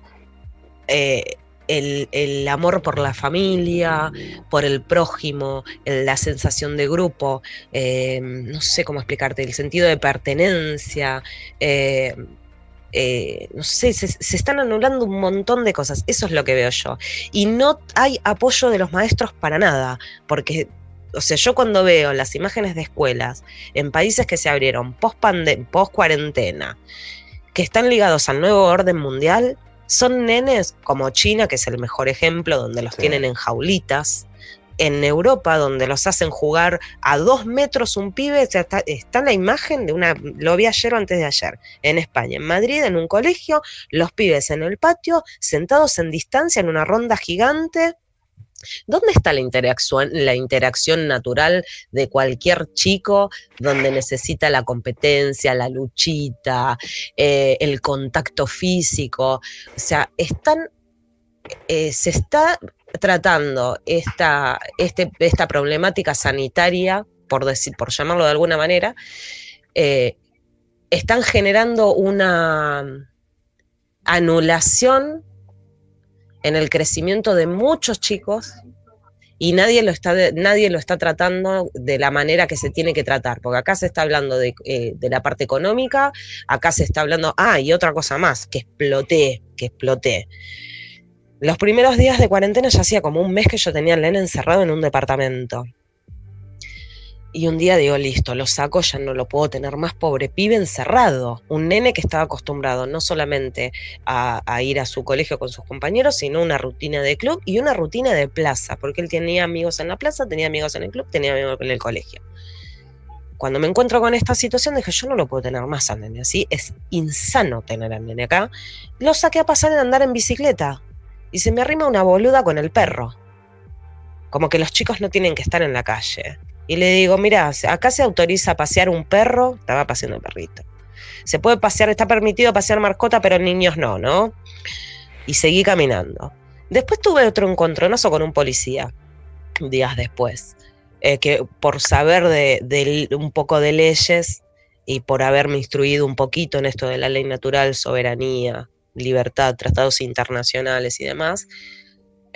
eh, el, amor por la familia, por el prójimo, la sensación de grupo, eh, no sé cómo explicarte, el sentido de pertenencia. eh, eh, no sé, se, se están anulando un montón de cosas, eso es lo que veo yo. Y no hay apoyo de los maestros para nada, porque o sea, yo cuando veo las imágenes de escuelas en países que se abrieron post cuarentena, que están ligados al nuevo orden mundial, son nenes como China, que es el mejor ejemplo, donde los Sí. tienen en jaulitas, en Europa, donde los hacen jugar a dos metros un pibe, está la imagen de una, lo vi ayer o antes de ayer, en España, en Madrid, en un colegio, los pibes en el patio, sentados en distancia, en una ronda gigante. ¿Dónde está la interacción, la interacción natural de cualquier chico donde necesita la competencia, la luchita, eh, el contacto físico? O sea, están, eh, se está tratando esta, este, esta problemática sanitaria, por, decir, por llamarlo de alguna manera, eh, están generando una anulación en el crecimiento de muchos chicos y nadie lo está, nadie lo está tratando de la manera que se tiene que tratar, porque acá se está hablando de, eh, de la parte económica, acá se está hablando, ah, y otra cosa más, que exploté, que exploté. Los primeros días de cuarentena ya hacía como un mes que yo tenía al nene encerrado en un departamento. Y un día digo, listo, lo saco, ya no lo puedo tener más, pobre pibe encerrado. Un nene que estaba acostumbrado no solamente a, ir a su colegio con sus compañeros, sino una rutina de club y una rutina de plaza, porque él tenía amigos en la plaza, tenía amigos en el club, tenía amigos en el colegio. Cuando me encuentro con esta situación, dije, yo no lo puedo tener más al nene así, es insano tener al nene acá. Lo saqué a pasar en andar en bicicleta y se me arrima una boluda con el perro. Como que los chicos no tienen que estar en la calle y le digo, mira, acá se autoriza a pasear un perro, estaba paseando el perrito. Se puede pasear, está permitido pasear mascota, pero niños no, ¿no? Y seguí caminando. Después tuve otro encontronazo con un policía, días después, eh, que por saber de, un poco de leyes y por haberme instruido un poquito en esto de la ley natural, soberanía, libertad, tratados internacionales y demás,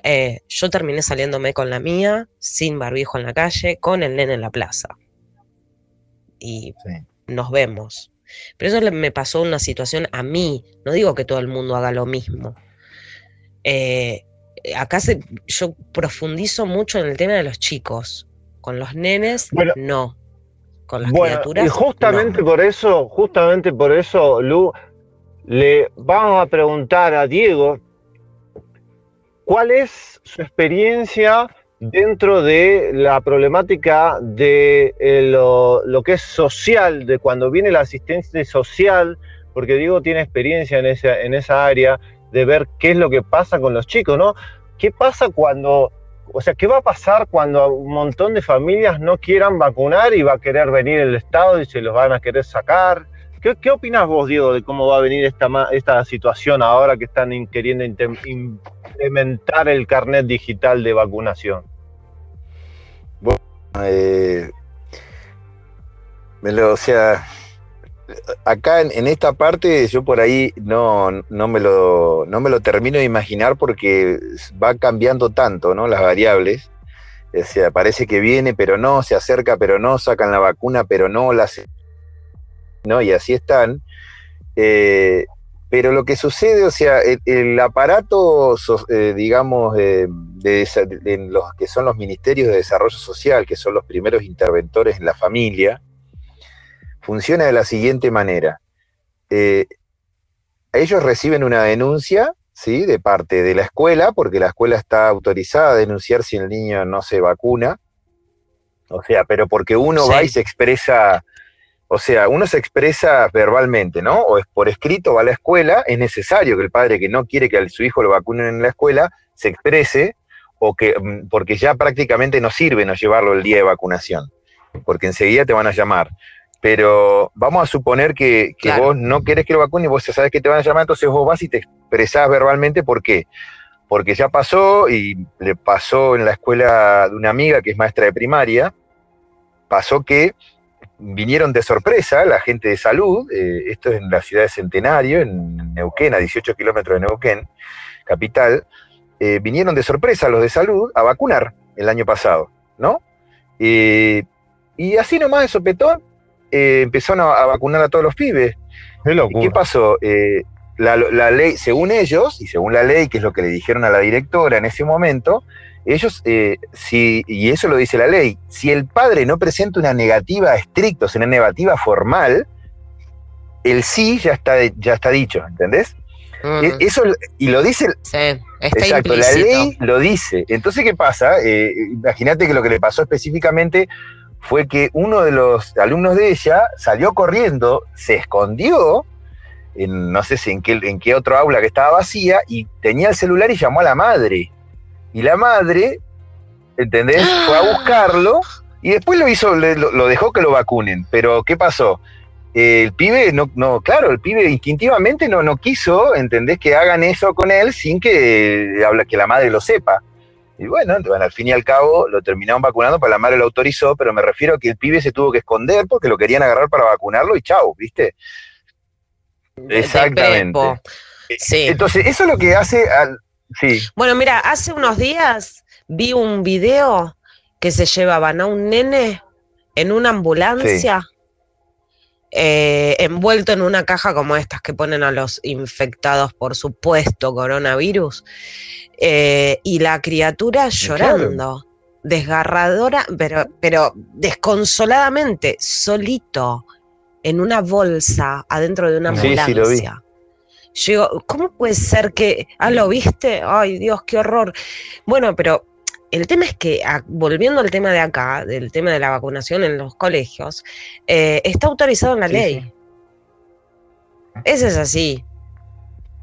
eh, yo terminé saliéndome con la mía, sin barbijo en la calle, con el nene en la plaza. Y sí. nos vemos. Pero eso me pasó una situación a mí. No digo que todo el mundo haga lo mismo. Eh, acá se, yo profundizo mucho en el tema de los chicos. Con los nenes, bueno, no. Con las bueno, criaturas. Y justamente no. por eso, justamente por eso, Lu, le vamos a preguntar a Diego ¿Cuál es su experiencia dentro de la problemática de eh, lo, lo, que es social, de cuando viene la asistencia social? Porque Diego tiene experiencia en esa, en esa área de ver qué es lo que pasa con los chicos, ¿no? ¿Qué pasa cuando, o sea, qué va a pasar cuando un montón de familias no quieran vacunar y va a querer venir el Estado y se los van a querer sacar? ¿Qué, qué opinas vos, Diego, de cómo va a venir esta, situación ahora que están queriendo implementar el carnet digital de vacunación? Bueno, eh, me lo, o sea, acá en, en, esta parte yo por ahí no, no, me lo, no me lo termino de imaginar porque va cambiando tanto, ¿no? Las variables. O sea, parece que viene, pero no, se acerca, pero no, sacan la vacuna, pero no, la ¿no? Y así están. Eh, pero lo que sucede, o sea, el, el aparato, eh, digamos, de, de, de, los que son los ministerios de desarrollo social, que son los primeros interventores en la familia, funciona de la siguiente manera. Eh, ellos reciben una denuncia, ¿sí? De parte de la escuela, porque la escuela está autorizada a denunciar si el niño no se vacuna. O sea, pero porque uno sí. va y se expresa o sea, uno se expresa verbalmente, ¿no? O es por escrito, va a la escuela, es necesario que el padre que no quiere que a su hijo lo vacunen en la escuela se exprese, o que, mm, porque ya prácticamente no sirve no llevarlo el día de vacunación, porque enseguida te van a llamar. Pero vamos a suponer que, que claro. vos no querés que lo vacunen y vos ya sabes que te van a llamar, entonces vos vas y te expresás verbalmente, ¿por qué? Porque ya pasó y le pasó en la escuela de una amiga que es maestra de primaria, pasó que vinieron de sorpresa la gente de salud, eh, esto es en la ciudad de Centenario, en Neuquén, a 18 kilómetros de Neuquén, capital, eh, vinieron de sorpresa los de salud a vacunar el año pasado, ¿no? Eh, y así nomás de sopetón empezaron a, a, vacunar a todos los pibes. ¿Y qué pasó? La, la, ley, según ellos, y según la ley, que es lo que le dijeron a la directora en ese momento, ellos, eh, si, y eso lo dice la ley, si el padre no presenta una negativa estricta, una negativa formal, el sí ya está, ya está dicho, ¿entendés? Uh -huh. Eso, y lo dice, sí, Está Exacto, la ley lo dice. Entonces, ¿qué pasa? Eh, Imagínate que lo que le pasó específicamente fue que uno de los alumnos de ella salió corriendo, se escondió, en, no sé si en qué, en qué otro aula que estaba vacía, y tenía el celular y llamó a la madre. Y la madre, ¿entendés? Fue a buscarlo y después lo hizo, lo, lo dejó que lo vacunen. Pero, ¿qué pasó? Eh, el pibe, no, no, claro, el pibe instintivamente no, no quiso, ¿entendés? Que hagan eso con él sin que, eh, que la madre lo sepa. Y bueno, bueno, al fin y al cabo lo terminaron vacunando, pero la madre lo autorizó, pero me refiero a que el pibe se tuvo que esconder porque lo querían agarrar para vacunarlo y chau, ¿viste? Exactamente. Sí. Entonces, eso es lo que hace al... Sí, Bueno, mira, hace unos días vi un video que se llevaban a un nene en una ambulancia, eh, envuelto en una caja como estas que ponen a los infectados por supuesto coronavirus, eh, y la criatura llorando, desgarradora, pero, pero desconsoladamente, solito, en una bolsa adentro de una Sí, sí, ambulancia. lo vi. Yo digo, ¿cómo puede ser que, ah, lo viste? Ay, Dios, qué horror. Bueno, pero el tema es que, ah, volviendo al tema de acá, del tema de la vacunación en los colegios, eh, está autorizado en la Sí, ley. sí. Ese es así.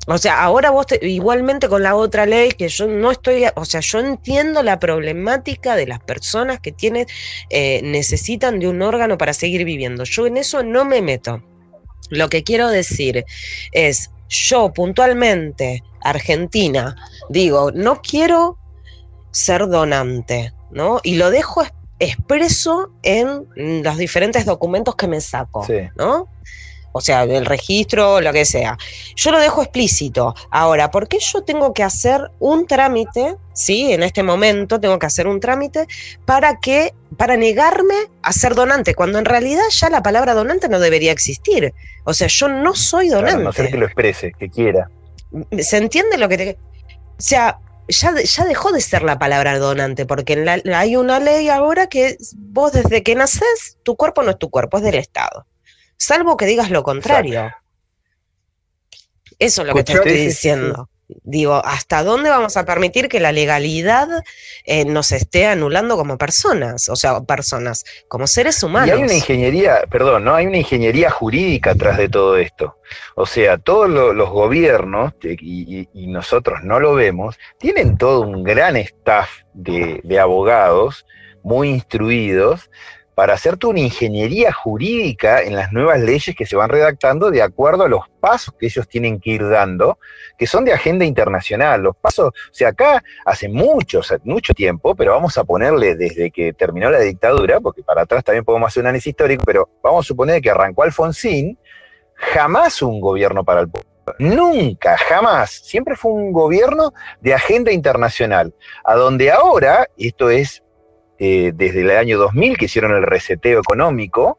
O sea, ahora vos te- igualmente con la otra ley que yo no estoy, o sea, yo entiendo la problemática de las personas que tienen, eh, necesitan de un órgano para seguir viviendo. Yo en eso no me meto. Lo que quiero decir es, yo puntualmente, Argentina, digo, no quiero ser donante, ¿no? Y lo dejo es- expreso en los diferentes documentos que me saco, Sí. ¿no? O sea, el registro, lo que sea. Yo lo dejo explícito. Ahora, ¿por qué yo tengo que hacer un trámite? Sí, en este momento tengo que hacer un trámite para que, para negarme a ser donante, cuando en realidad ya la palabra donante no debería existir. O sea, yo no soy Claro, donante. a no ser que lo exprese, que quiera. ¿Se entiende lo que te.? O sea, ya, ya dejó de ser la palabra donante, porque en la- hay una ley ahora que vos desde que naces, tu cuerpo no es tu cuerpo, es del Estado. Salvo que digas lo contrario. Eso es lo que te estoy diciendo. Digo, ¿hasta dónde vamos a permitir que la legalidad eh, nos esté anulando como personas? O sea, personas, como seres humanos. Y hay una ingeniería, perdón, ¿no? Hay una ingeniería jurídica atrás de todo esto. O sea, todos lo- los gobiernos, y, y- y nosotros no lo vemos, tienen todo un gran staff de, de abogados muy instruidos para hacer toda una ingeniería jurídica en las nuevas leyes que se van redactando de acuerdo a los pasos que ellos tienen que ir dando, que son de agenda internacional. Los pasos, o sea, acá hace mucho, mucho tiempo, pero vamos a ponerle desde que terminó la dictadura, porque para atrás también podemos hacer un análisis histórico, pero vamos a suponer que arrancó Alfonsín, jamás un gobierno para el pueblo. Nunca, jamás. Siempre fue un gobierno de agenda internacional. A donde ahora, esto es eh, desde el año 2000 que hicieron el reseteo económico,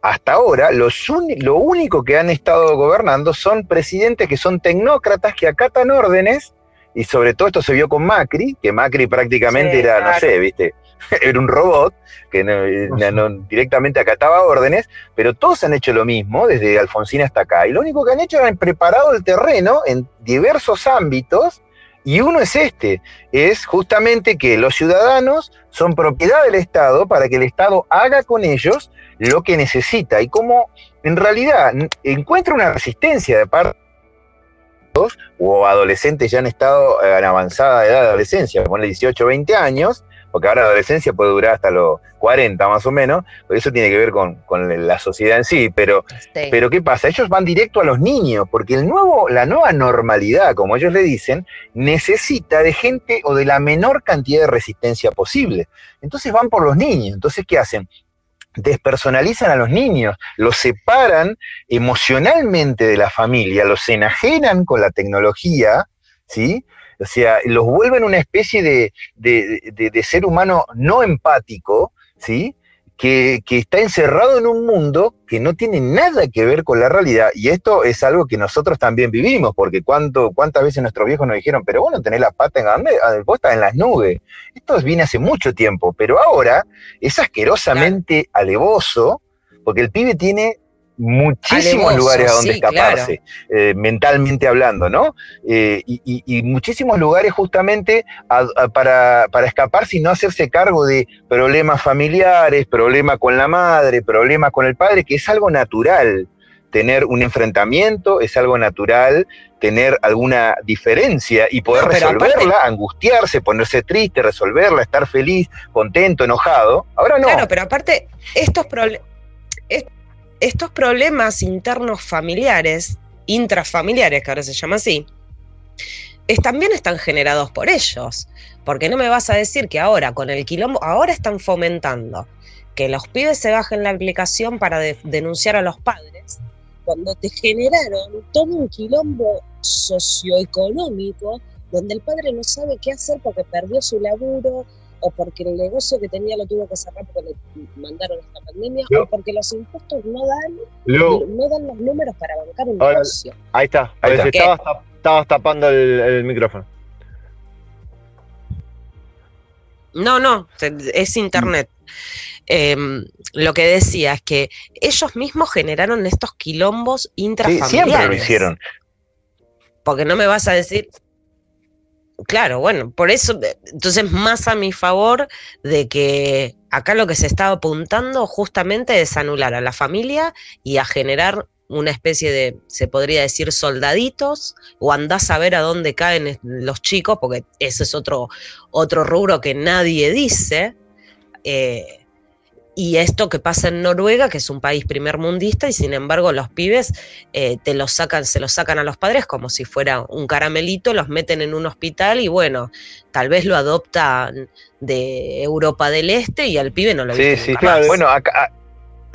hasta ahora los uni- lo único que han estado gobernando son presidentes que son tecnócratas que acatan órdenes, y sobre todo esto se vio con Macri, que Macri prácticamente Sí, era, no sé, viste, era un robot que no- no- no- directamente acataba órdenes, pero todos han hecho lo mismo, desde Alfonsín hasta acá, y lo único que han hecho es han preparado el terreno en diversos ámbitos, y uno es este, es justamente que los ciudadanos son propiedad del Estado para que el Estado haga con ellos lo que necesita. Y como en realidad encuentra una resistencia de parte o adolescentes ya en estado eh, en avanzada edad de adolescencia, ponle 18 20 años, porque ahora la adolescencia puede durar hasta los 40 más o menos, pero eso tiene que ver con, con la sociedad en sí, pero Sí. pero ¿qué pasa? Ellos van directo a los niños, porque el nuevo, la nueva normalidad, como ellos le dicen, necesita de gente o de la menor cantidad de resistencia posible. Entonces van por los niños. Entonces, ¿qué hacen? Despersonalizan a los niños, los separan emocionalmente de la familia, los enajenan con la tecnología, ¿sí? O sea, los vuelven una especie de, de- de- ser humano no empático, ¿sí? que, que está encerrado en un mundo que no tiene nada que ver con la realidad. Y esto es algo que nosotros también vivimos, porque cuánto, cuántas veces nuestros viejos nos dijeron, pero vos no tenés la pata en grande, vos estás en las nubes. Esto viene hace mucho tiempo, pero ahora es asquerosamente alevoso, porque el pibe tiene muchísimos lugares a donde sí, escaparse, eh, mentalmente hablando, ¿no? Eh, y, y- y muchísimos lugares justamente a- a- para, para escaparse y no hacerse cargo de problemas familiares, problemas con la madre, problemas con el padre, que es algo natural. Tener un enfrentamiento es algo natural, tener alguna diferencia y poder No, resolverla, aparte- angustiarse, ponerse triste, resolverla, estar feliz, contento, enojado. Ahora no. Claro, pero aparte, estos, proble- est- estos problemas internos familiares, intrafamiliares, que ahora se llama así, también están generados por ellos. Porque no me vas a decir que ahora, con el quilombo, ahora están fomentando que los pibes se bajen la aplicación para de- denunciar a los padres, cuando te generaron todo un quilombo socioeconómico donde el padre no sabe qué hacer porque perdió su laburo o porque el negocio que tenía lo tuvo que cerrar porque le mandaron esta pandemia o porque los impuestos no dan no dan los números para bancar un Ahora- negocio. ahí está. Ahí está. Estabas, tap- estabas tapando el, el micrófono. No, no, es internet. Em, lo que decía es que ellos mismos generaron estos quilombos Sí, intrafamiliares. siempre lo hicieron. Porque no me vas a decir. Claro, bueno, por eso, eh, entonces más a mi favor de que acá lo que se estaba apuntando justamente es anular a la familia y a generar una especie de, se podría decir, soldaditos, o andás a ver a dónde caen los chicos, porque ese es otro, otro rubro que nadie dice. eh, y esto que pasa en Noruega, que es un país primermundista, y sin embargo los pibes eh, te los sacan, se los sacan a los padres como si fuera un caramelito, los meten en un hospital y bueno, tal vez lo adoptan de Europa del Este y al pibe no lo Sí, sí, claro. más, Bueno, acá,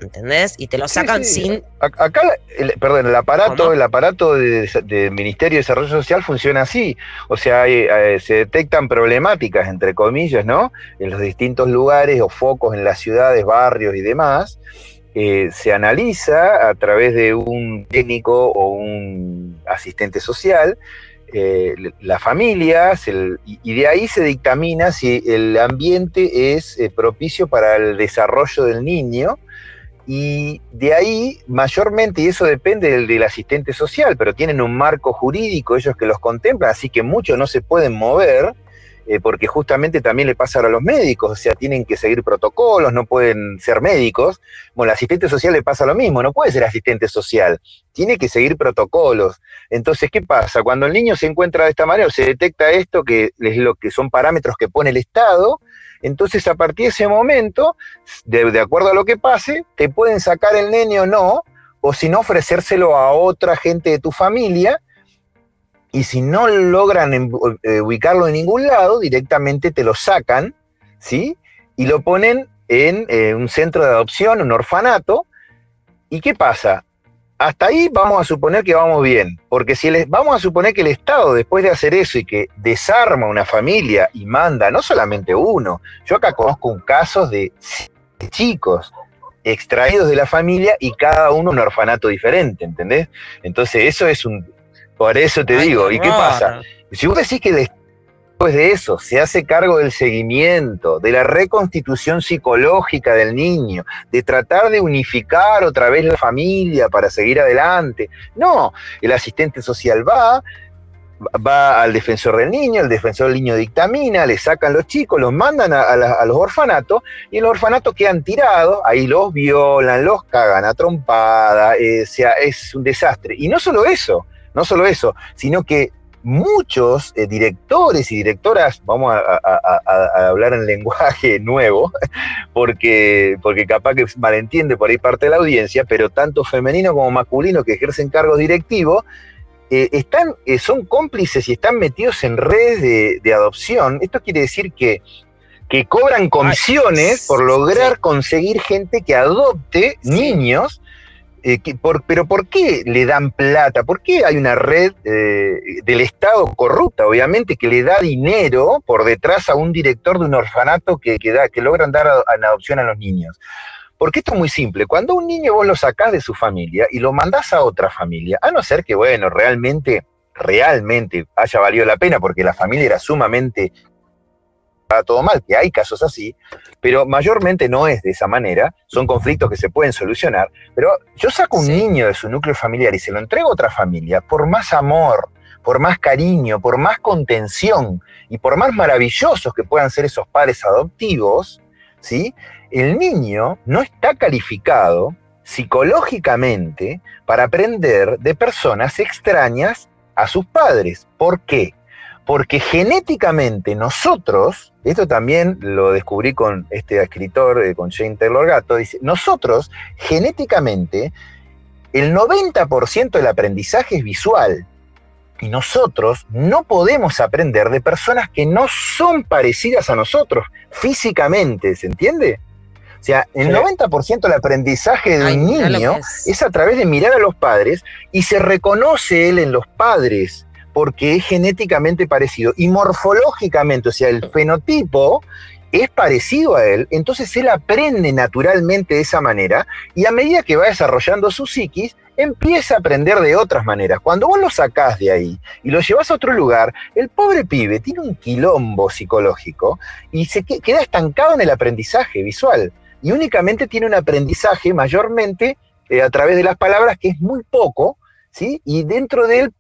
¿entendés? Y te lo sacan sí. sin... a- acá el, perdón, el aparato, ¿Cómo? el aparato de- Ministerio de Desarrollo Social funciona así. O sea, hay, eh, se detectan problemáticas, entre comillas, ¿no? En los distintos lugares o focos en las ciudades, barrios y demás. eh, se analiza a través de un técnico o un asistente social eh, la familia se- y de ahí se dictamina si el ambiente es eh, propicio para el desarrollo del niño y de ahí mayormente, y eso depende del, asistente social, pero tienen un marco jurídico ellos que los contemplan, así que muchos no se pueden mover, eh, porque justamente también le pasa a los médicos, o sea, tienen que seguir protocolos, no pueden ser médicos. Bueno, al asistente social le pasa lo mismo, no puede ser asistente social, tiene que seguir protocolos. Entonces, ¿qué pasa? Cuando el niño se encuentra de esta manera o se detecta esto, que es lo que son parámetros que pone el Estado, entonces a partir de ese momento, de, acuerdo a lo que pase, te pueden sacar el nene o no, o si no, ofrecérselo a otra gente de tu familia, y si no logran em- eh, ubicarlo en ningún lado, directamente te lo sacan, ¿sí? Y lo ponen en eh, un centro de adopción, un orfanato. ¿Y qué pasa? Hasta ahí vamos a suponer que vamos bien, porque si les, vamos a suponer que el Estado, después de hacer eso y que desarma una familia y manda no solamente uno, yo acá conozco un caso de chicos extraídos de la familia y cada uno un orfanato diferente, ¿entendés? Entonces eso es un, por eso te Ay, digo, ¿y qué pasa? Si vos decís que de eso se hace cargo del seguimiento, de la reconstitución psicológica del niño, de tratar de unificar otra vez la familia para seguir adelante, no, el asistente social va, va al defensor del niño, el defensor del niño dictamina, le sacan los chicos, los mandan a, los orfanatos y los orfanatos quedan tirados, ahí los violan, los cagan a trompada, eh, sea, es un desastre. Y no solo eso, no solo eso, sino que muchos eh, directores y directoras, vamos a, a- a- a- a hablar en lenguaje nuevo, porque, porque capaz que malentiende por ahí parte de la audiencia, pero tanto femenino como masculino que ejercen cargos directivos, eh, están, eh, son cómplices y están metidos en redes de, de adopción. Esto quiere decir que, que cobran comisiones por lograr sí. conseguir gente que adopte Sí. niños. Eh, pero ¿por qué le dan plata? ¿Por qué hay una red eh, del Estado corrupta, obviamente, que le da dinero por detrás a un director de un orfanato que, que, logran dar en adopción a los niños? Porque esto es muy simple. Cuando un niño vos lo sacás de su familia y lo mandás a otra familia, a no ser que, bueno, realmente, realmente haya valido la pena porque la familia era sumamente todo mal, que hay casos así, pero mayormente no es de esa manera, son conflictos que se pueden solucionar, pero yo saco un niño de su núcleo familiar y se lo entrego a otra familia por más amor, por más cariño, por más contención y por más maravillosos que puedan ser esos padres adoptivos, ¿sí? El niño no está calificado psicológicamente para aprender de personas extrañas a sus padres. ¿Por qué? Porque genéticamente nosotros, esto también lo descubrí con este escritor, eh, con Jane Taylor Gatto, dice, nosotros genéticamente el 90% del aprendizaje es visual. Y nosotros no podemos aprender de personas que no son parecidas a nosotros físicamente, ¿se entiende? O sea, el 90% del aprendizaje de un niño es. a través de mirar a los padres y se reconoce él en los padres porque es genéticamente parecido y morfológicamente, o sea, el fenotipo es parecido a él, entonces él aprende naturalmente de esa manera y a medida que va desarrollando su psiquis, empieza a aprender de otras maneras. Cuando vos lo sacás de ahí y lo llevas a otro lugar, el pobre pibe tiene un quilombo psicológico y se queda estancado en el aprendizaje visual. Y únicamente tiene un aprendizaje mayormente eh, a través de las palabras, que es muy poco, ¿sí? Y dentro de él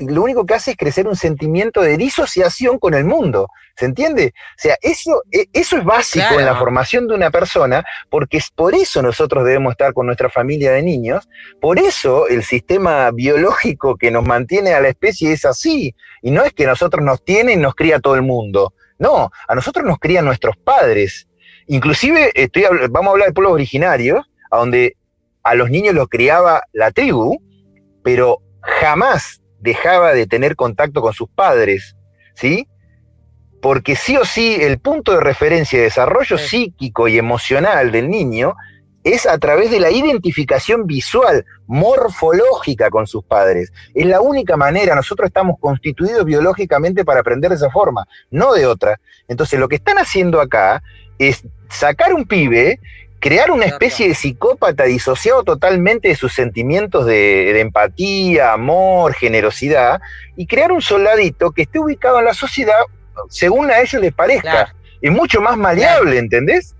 lo único que hace es crecer un sentimiento de disociación con el mundo. ¿Se entiende? O sea, eso, e, eso es básico en la formación de una persona, porque es por eso nosotros debemos estar con nuestra familia de niños, por eso el sistema biológico que nos mantiene a la especie es así, y no es que nosotros nos tienen y nos cría todo el mundo. No, a nosotros nos crían nuestros padres. Inclusive, estoy, vamos a hablar de pueblos originarios, a donde a los niños los criaba la tribu, pero jamás dejaba de tener contacto con sus padres, ¿sí? Porque sí o sí el punto de referencia de desarrollo psíquico y emocional del niño es a través de la identificación visual, morfológica con sus padres. Es la única manera, nosotros estamos constituidos biológicamente para aprender de esa forma, no de otra. Entonces lo que están haciendo acá es sacar un pibe crear una especie de psicópata disociado totalmente de sus sentimientos de, empatía, amor, generosidad, y crear un soldadito que esté ubicado en la sociedad según a ellos les parezca. Es mucho más maleable, ¿entendés?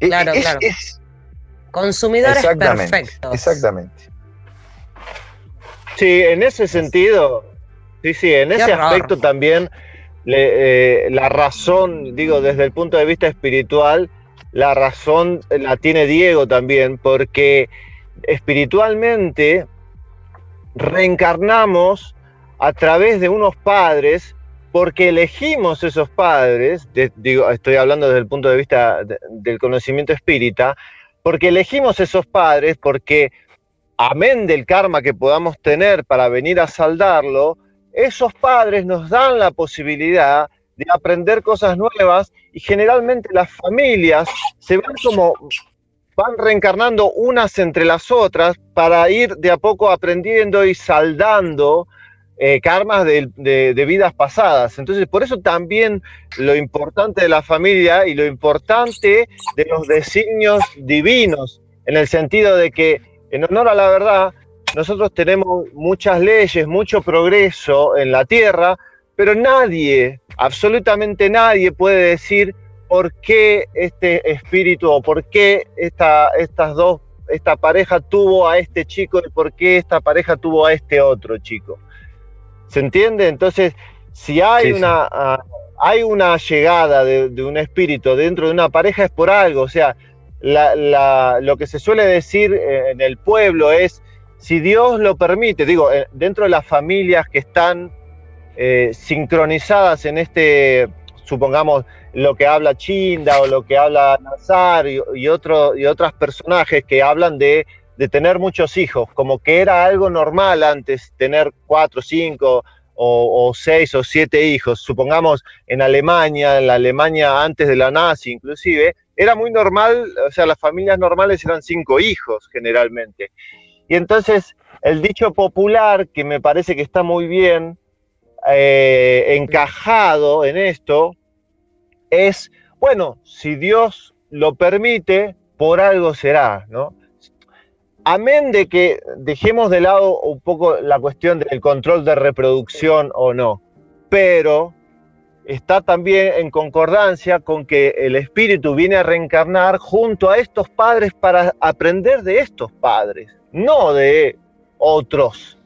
E, claro, es, claro. Consumidores perfectos. Exactamente. Sí, en ese sentido, sí, sí, en ese aspecto también eh, la razón, digo, desde el punto de vista espiritual, la razón la tiene Diego también, porque espiritualmente reencarnamos a través de unos padres porque elegimos esos padres, digo, estoy hablando desde el punto de vista del conocimiento espírita, porque elegimos esos padres porque, amén del karma que podamos tener para venir a saldarlo, esos padres nos dan la posibilidad de aprender cosas nuevas y generalmente las familias se van como van reencarnando unas entre las otras para ir de a poco aprendiendo y saldando eh, karmas de, de, vidas pasadas. Entonces, por eso también lo importante de la familia y lo importante de los designios divinos, en el sentido de que, en honor a la verdad, nosotros tenemos muchas leyes, mucho progreso en la tierra, pero nadie, absolutamente nadie puede decir por qué este espíritu o por qué esta, estas dos, esta pareja tuvo a este chico y por qué esta pareja tuvo a este otro chico. ¿Se entiende? Entonces, si hay, una, ah, hay una llegada de, un espíritu dentro de una pareja es por algo. O sea, lo que se suele decir eh, en el pueblo es, si Dios lo permite, digo, eh, dentro de las familias que están eh, sincronizadas en este, supongamos, lo que habla Chinda o lo que habla Nazar y, y, y otros personajes que hablan de, de, tener muchos hijos, como que era algo normal antes tener cuatro, cinco o, o, seis o siete hijos. Supongamos en Alemania, en la Alemania antes de la nazi inclusive, era muy normal, o sea, las familias normales eran cinco hijos generalmente. Y entonces el dicho popular, que me parece que está muy bien, eh, encajado en esto es, bueno, si Dios lo permite, por algo será, ¿no? Amén de que dejemos de lado un poco la cuestión del control de reproducción o no, pero está también en concordancia con que el espíritu viene a reencarnar junto a estos padres para aprender de estos padres, no de otros.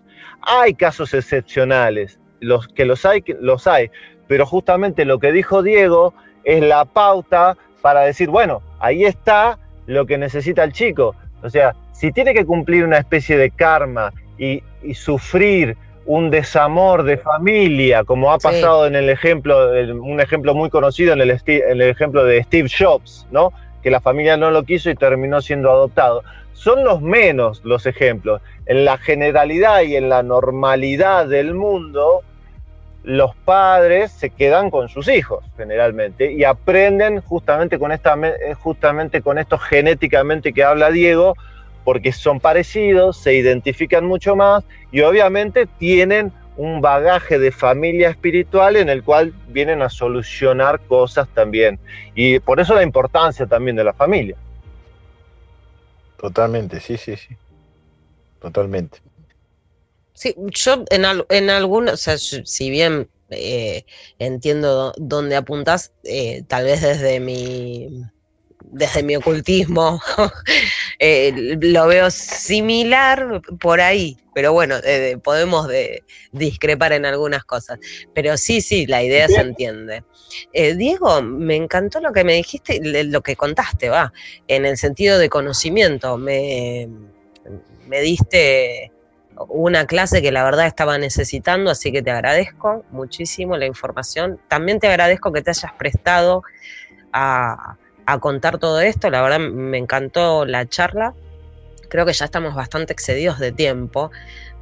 Hay casos excepcionales, los que los hay, los hay, pero justamente lo que dijo Diego es la pauta para decir, bueno, ahí está lo que necesita el chico. O sea, si tiene que cumplir una especie de karma y, y sufrir un desamor de familia, como ha pasado en el ejemplo, un ejemplo muy conocido en el, en el ejemplo de Steve Jobs, ¿no? Que la familia no lo quiso y terminó siendo adoptado. Son los menos los ejemplos. En la generalidad y en la normalidad del mundo, los padres se quedan con sus hijos generalmente y aprenden justamente con, esta, justamente con esto genéticamente que habla Diego, porque son parecidos, se identifican mucho más y obviamente tienen un bagaje de familia espiritual en el cual vienen a solucionar cosas también. Y por eso la importancia también de la familia. Totalmente, sí, sí, sí. Totalmente. Sí, yo en, en algunos, o sea, si bien eh, entiendo dónde apuntas, eh, tal vez desde mi desde mi ocultismo, eh, lo veo similar por ahí, pero bueno, eh, podemos discrepar en algunas cosas. Pero sí, sí, la idea se entiende. Eh, Diego, me encantó lo que me dijiste, lo que contaste, va, en el sentido de conocimiento. Me, me diste una clase que la verdad estaba necesitando, así que te agradezco muchísimo la información. También te agradezco que te hayas prestado a a contar todo esto. La verdad me encantó la charla. Creo que ya estamos bastante excedidos de tiempo,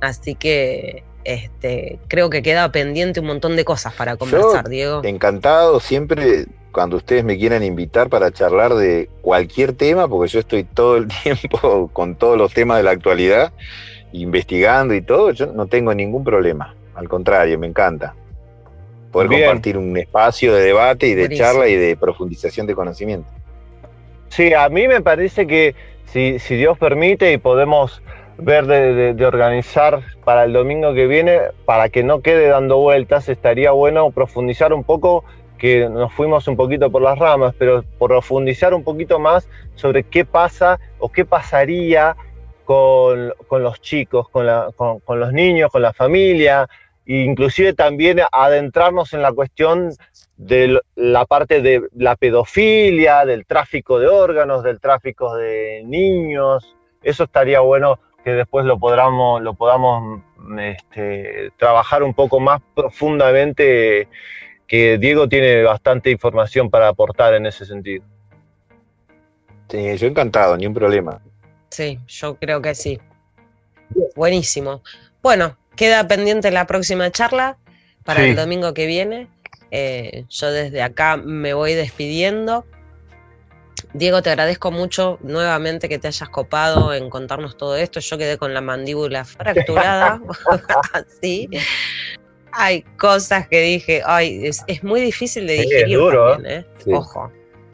así que este, creo que queda pendiente un montón de cosas para conversar, Diego. Encantado, siempre cuando ustedes me quieran invitar para charlar de cualquier tema, porque yo estoy todo el tiempo con todos los temas de la actualidad, investigando y todo, yo no tengo ningún problema. Al contrario, me encanta poder compartir un espacio de debate y de charla y de profundización de conocimiento. Sí, a mí me parece que si, Dios permite y podemos ver de, organizar para el domingo que viene, para que no quede dando vueltas, estaría bueno profundizar un poco, que nos fuimos un poquito por las ramas, pero profundizar un poquito más sobre qué pasa o qué pasaría con, los chicos, con, con los niños, con la familia, inclusive también adentrarnos en la cuestión de la parte de la pedofilia, del tráfico de órganos, del tráfico de niños. Eso estaría bueno que después lo podamos, lo podamos este, trabajar un poco más profundamente, que Diego tiene bastante información para aportar en ese sentido. Sí, yo encantado, ni un problema. Sí, yo creo que sí. Buenísimo. Bueno, Queda pendiente la próxima charla para el domingo que viene. Eh, yo desde acá me voy despidiendo. Diego, te agradezco mucho nuevamente que te hayas copado en contarnos todo esto. Yo quedé con la mandíbula fracturada. Así. Hay cosas que dije, ay, es, muy difícil de digerir. ¿eh? Ojo.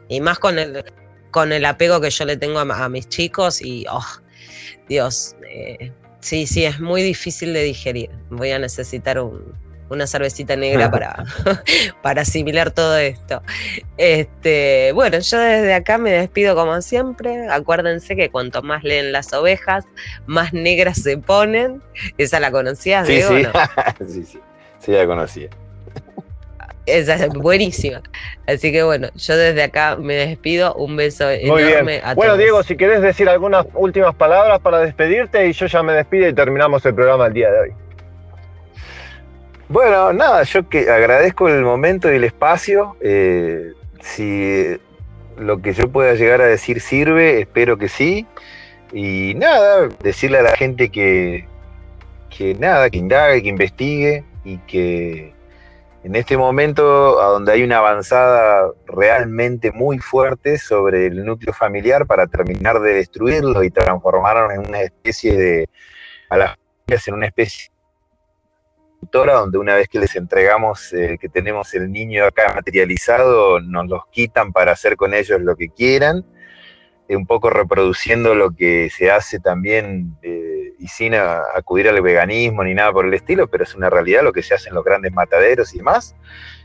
Y más con el, con el apego que yo le tengo a, mis chicos y, oh, Dios, eh, Sí, sí, es muy difícil de digerir. Voy a necesitar una cervecita negra para, para asimilar todo esto. Este, bueno, yo desde acá me despido como siempre. Acuérdense que cuanto más leen las ovejas, más negras se ponen. Esa la conocías, sí, Sí. sí, sí, sí, la conocía. Esa es buenísima. Así que bueno, yo desde acá me despido. Un beso enorme a Bueno, Diego, si querés decir algunas últimas palabras para despedirte y yo ya me despido y terminamos el programa el día de hoy. Bueno, nada, yo que agradezco el momento y el espacio. Eh, si lo que yo pueda llegar a decir sirve, espero que sí. Y nada, decirle a la gente que, que nada, que indague, que investigue y que en este momento, a donde hay una avanzada realmente muy fuerte sobre el núcleo familiar para terminar de destruirlo y transformarlo en una especie de, a las familias en una especie donde una vez que les entregamos eh, que tenemos el niño acá materializado, nos los quitan para hacer con ellos lo que quieran, eh, un poco reproduciendo lo que se hace también eh, y sin acudir al veganismo ni nada por el estilo, pero es una realidad lo que se hace en los grandes mataderos y demás.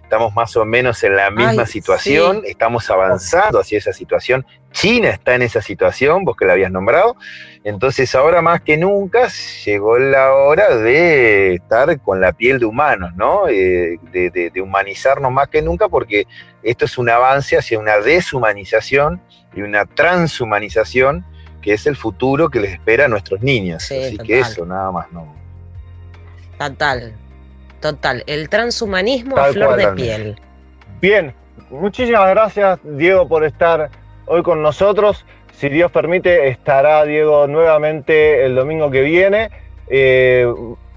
estamos más o menos en la misma Ay, situación, sí. estamos avanzando hacia esa situación. China está en esa situación, vos que la habías nombrado. Entonces ahora más que nunca llegó la hora de estar con la piel de humanos, ¿no? Eh, de, de- de humanizarnos más que nunca porque esto es un avance hacia una deshumanización y una transhumanización que es el futuro que les espera a nuestros niños. Sí, Así que total. eso, nada más, no. Total, total. El transhumanismo a flor cual, de piel. Bien, muchísimas gracias Diego por estar hoy con nosotros. Si Dios permite, estará Diego nuevamente el domingo que viene, eh,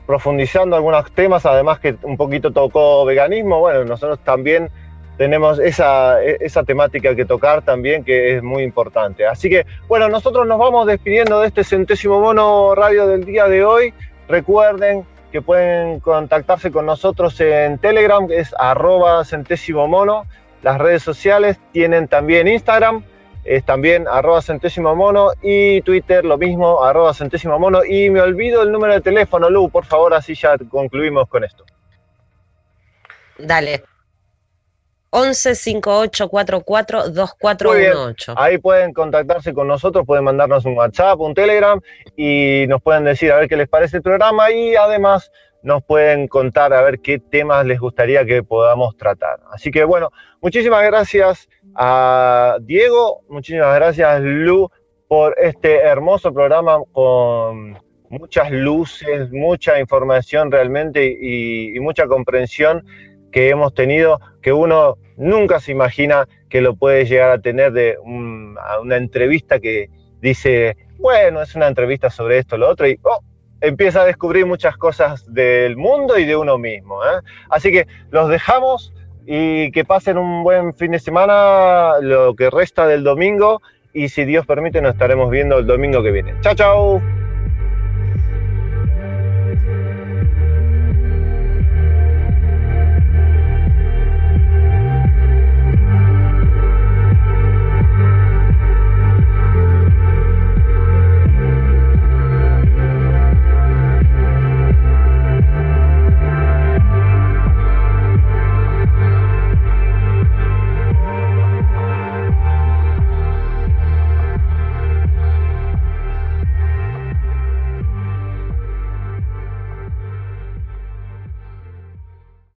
profundizando algunos temas, además que un poquito tocó veganismo. Bueno, nosotros también tenemos esa, esa temática que tocar también, que es muy importante. Así que, bueno, nosotros nos vamos despidiendo de este centésimo mono radio del día de hoy. Recuerden que pueden contactarse con nosotros en Telegram, es arroba centésimo mono. Las redes sociales tienen también Instagram, es también arroba centésimo mono y Twitter lo mismo, arroba centésimo mono. Y me olvido el número de teléfono, Lu, por favor, así ya concluimos con esto. Dale. 11 58 44 Muy bien. 2418. Ahí pueden contactarse con nosotros, pueden mandarnos un WhatsApp, un Telegram y nos pueden decir a ver qué les parece el programa y además nos pueden contar a ver qué temas les gustaría que podamos tratar. Así que bueno, muchísimas gracias a Diego, muchísimas gracias Lu por este hermoso programa con muchas luces, mucha información realmente y mucha comprensión que hemos tenido, que uno nunca se imagina que lo puede llegar a tener de a una entrevista que dice, bueno, es una entrevista sobre esto, lo otro, y oh, empieza a descubrir muchas cosas del mundo y de uno mismo. ¿eh? Así que los dejamos y que pasen un buen fin de semana, lo que resta del domingo, y si Dios permite nos estaremos viendo el domingo que viene. Chao, chao.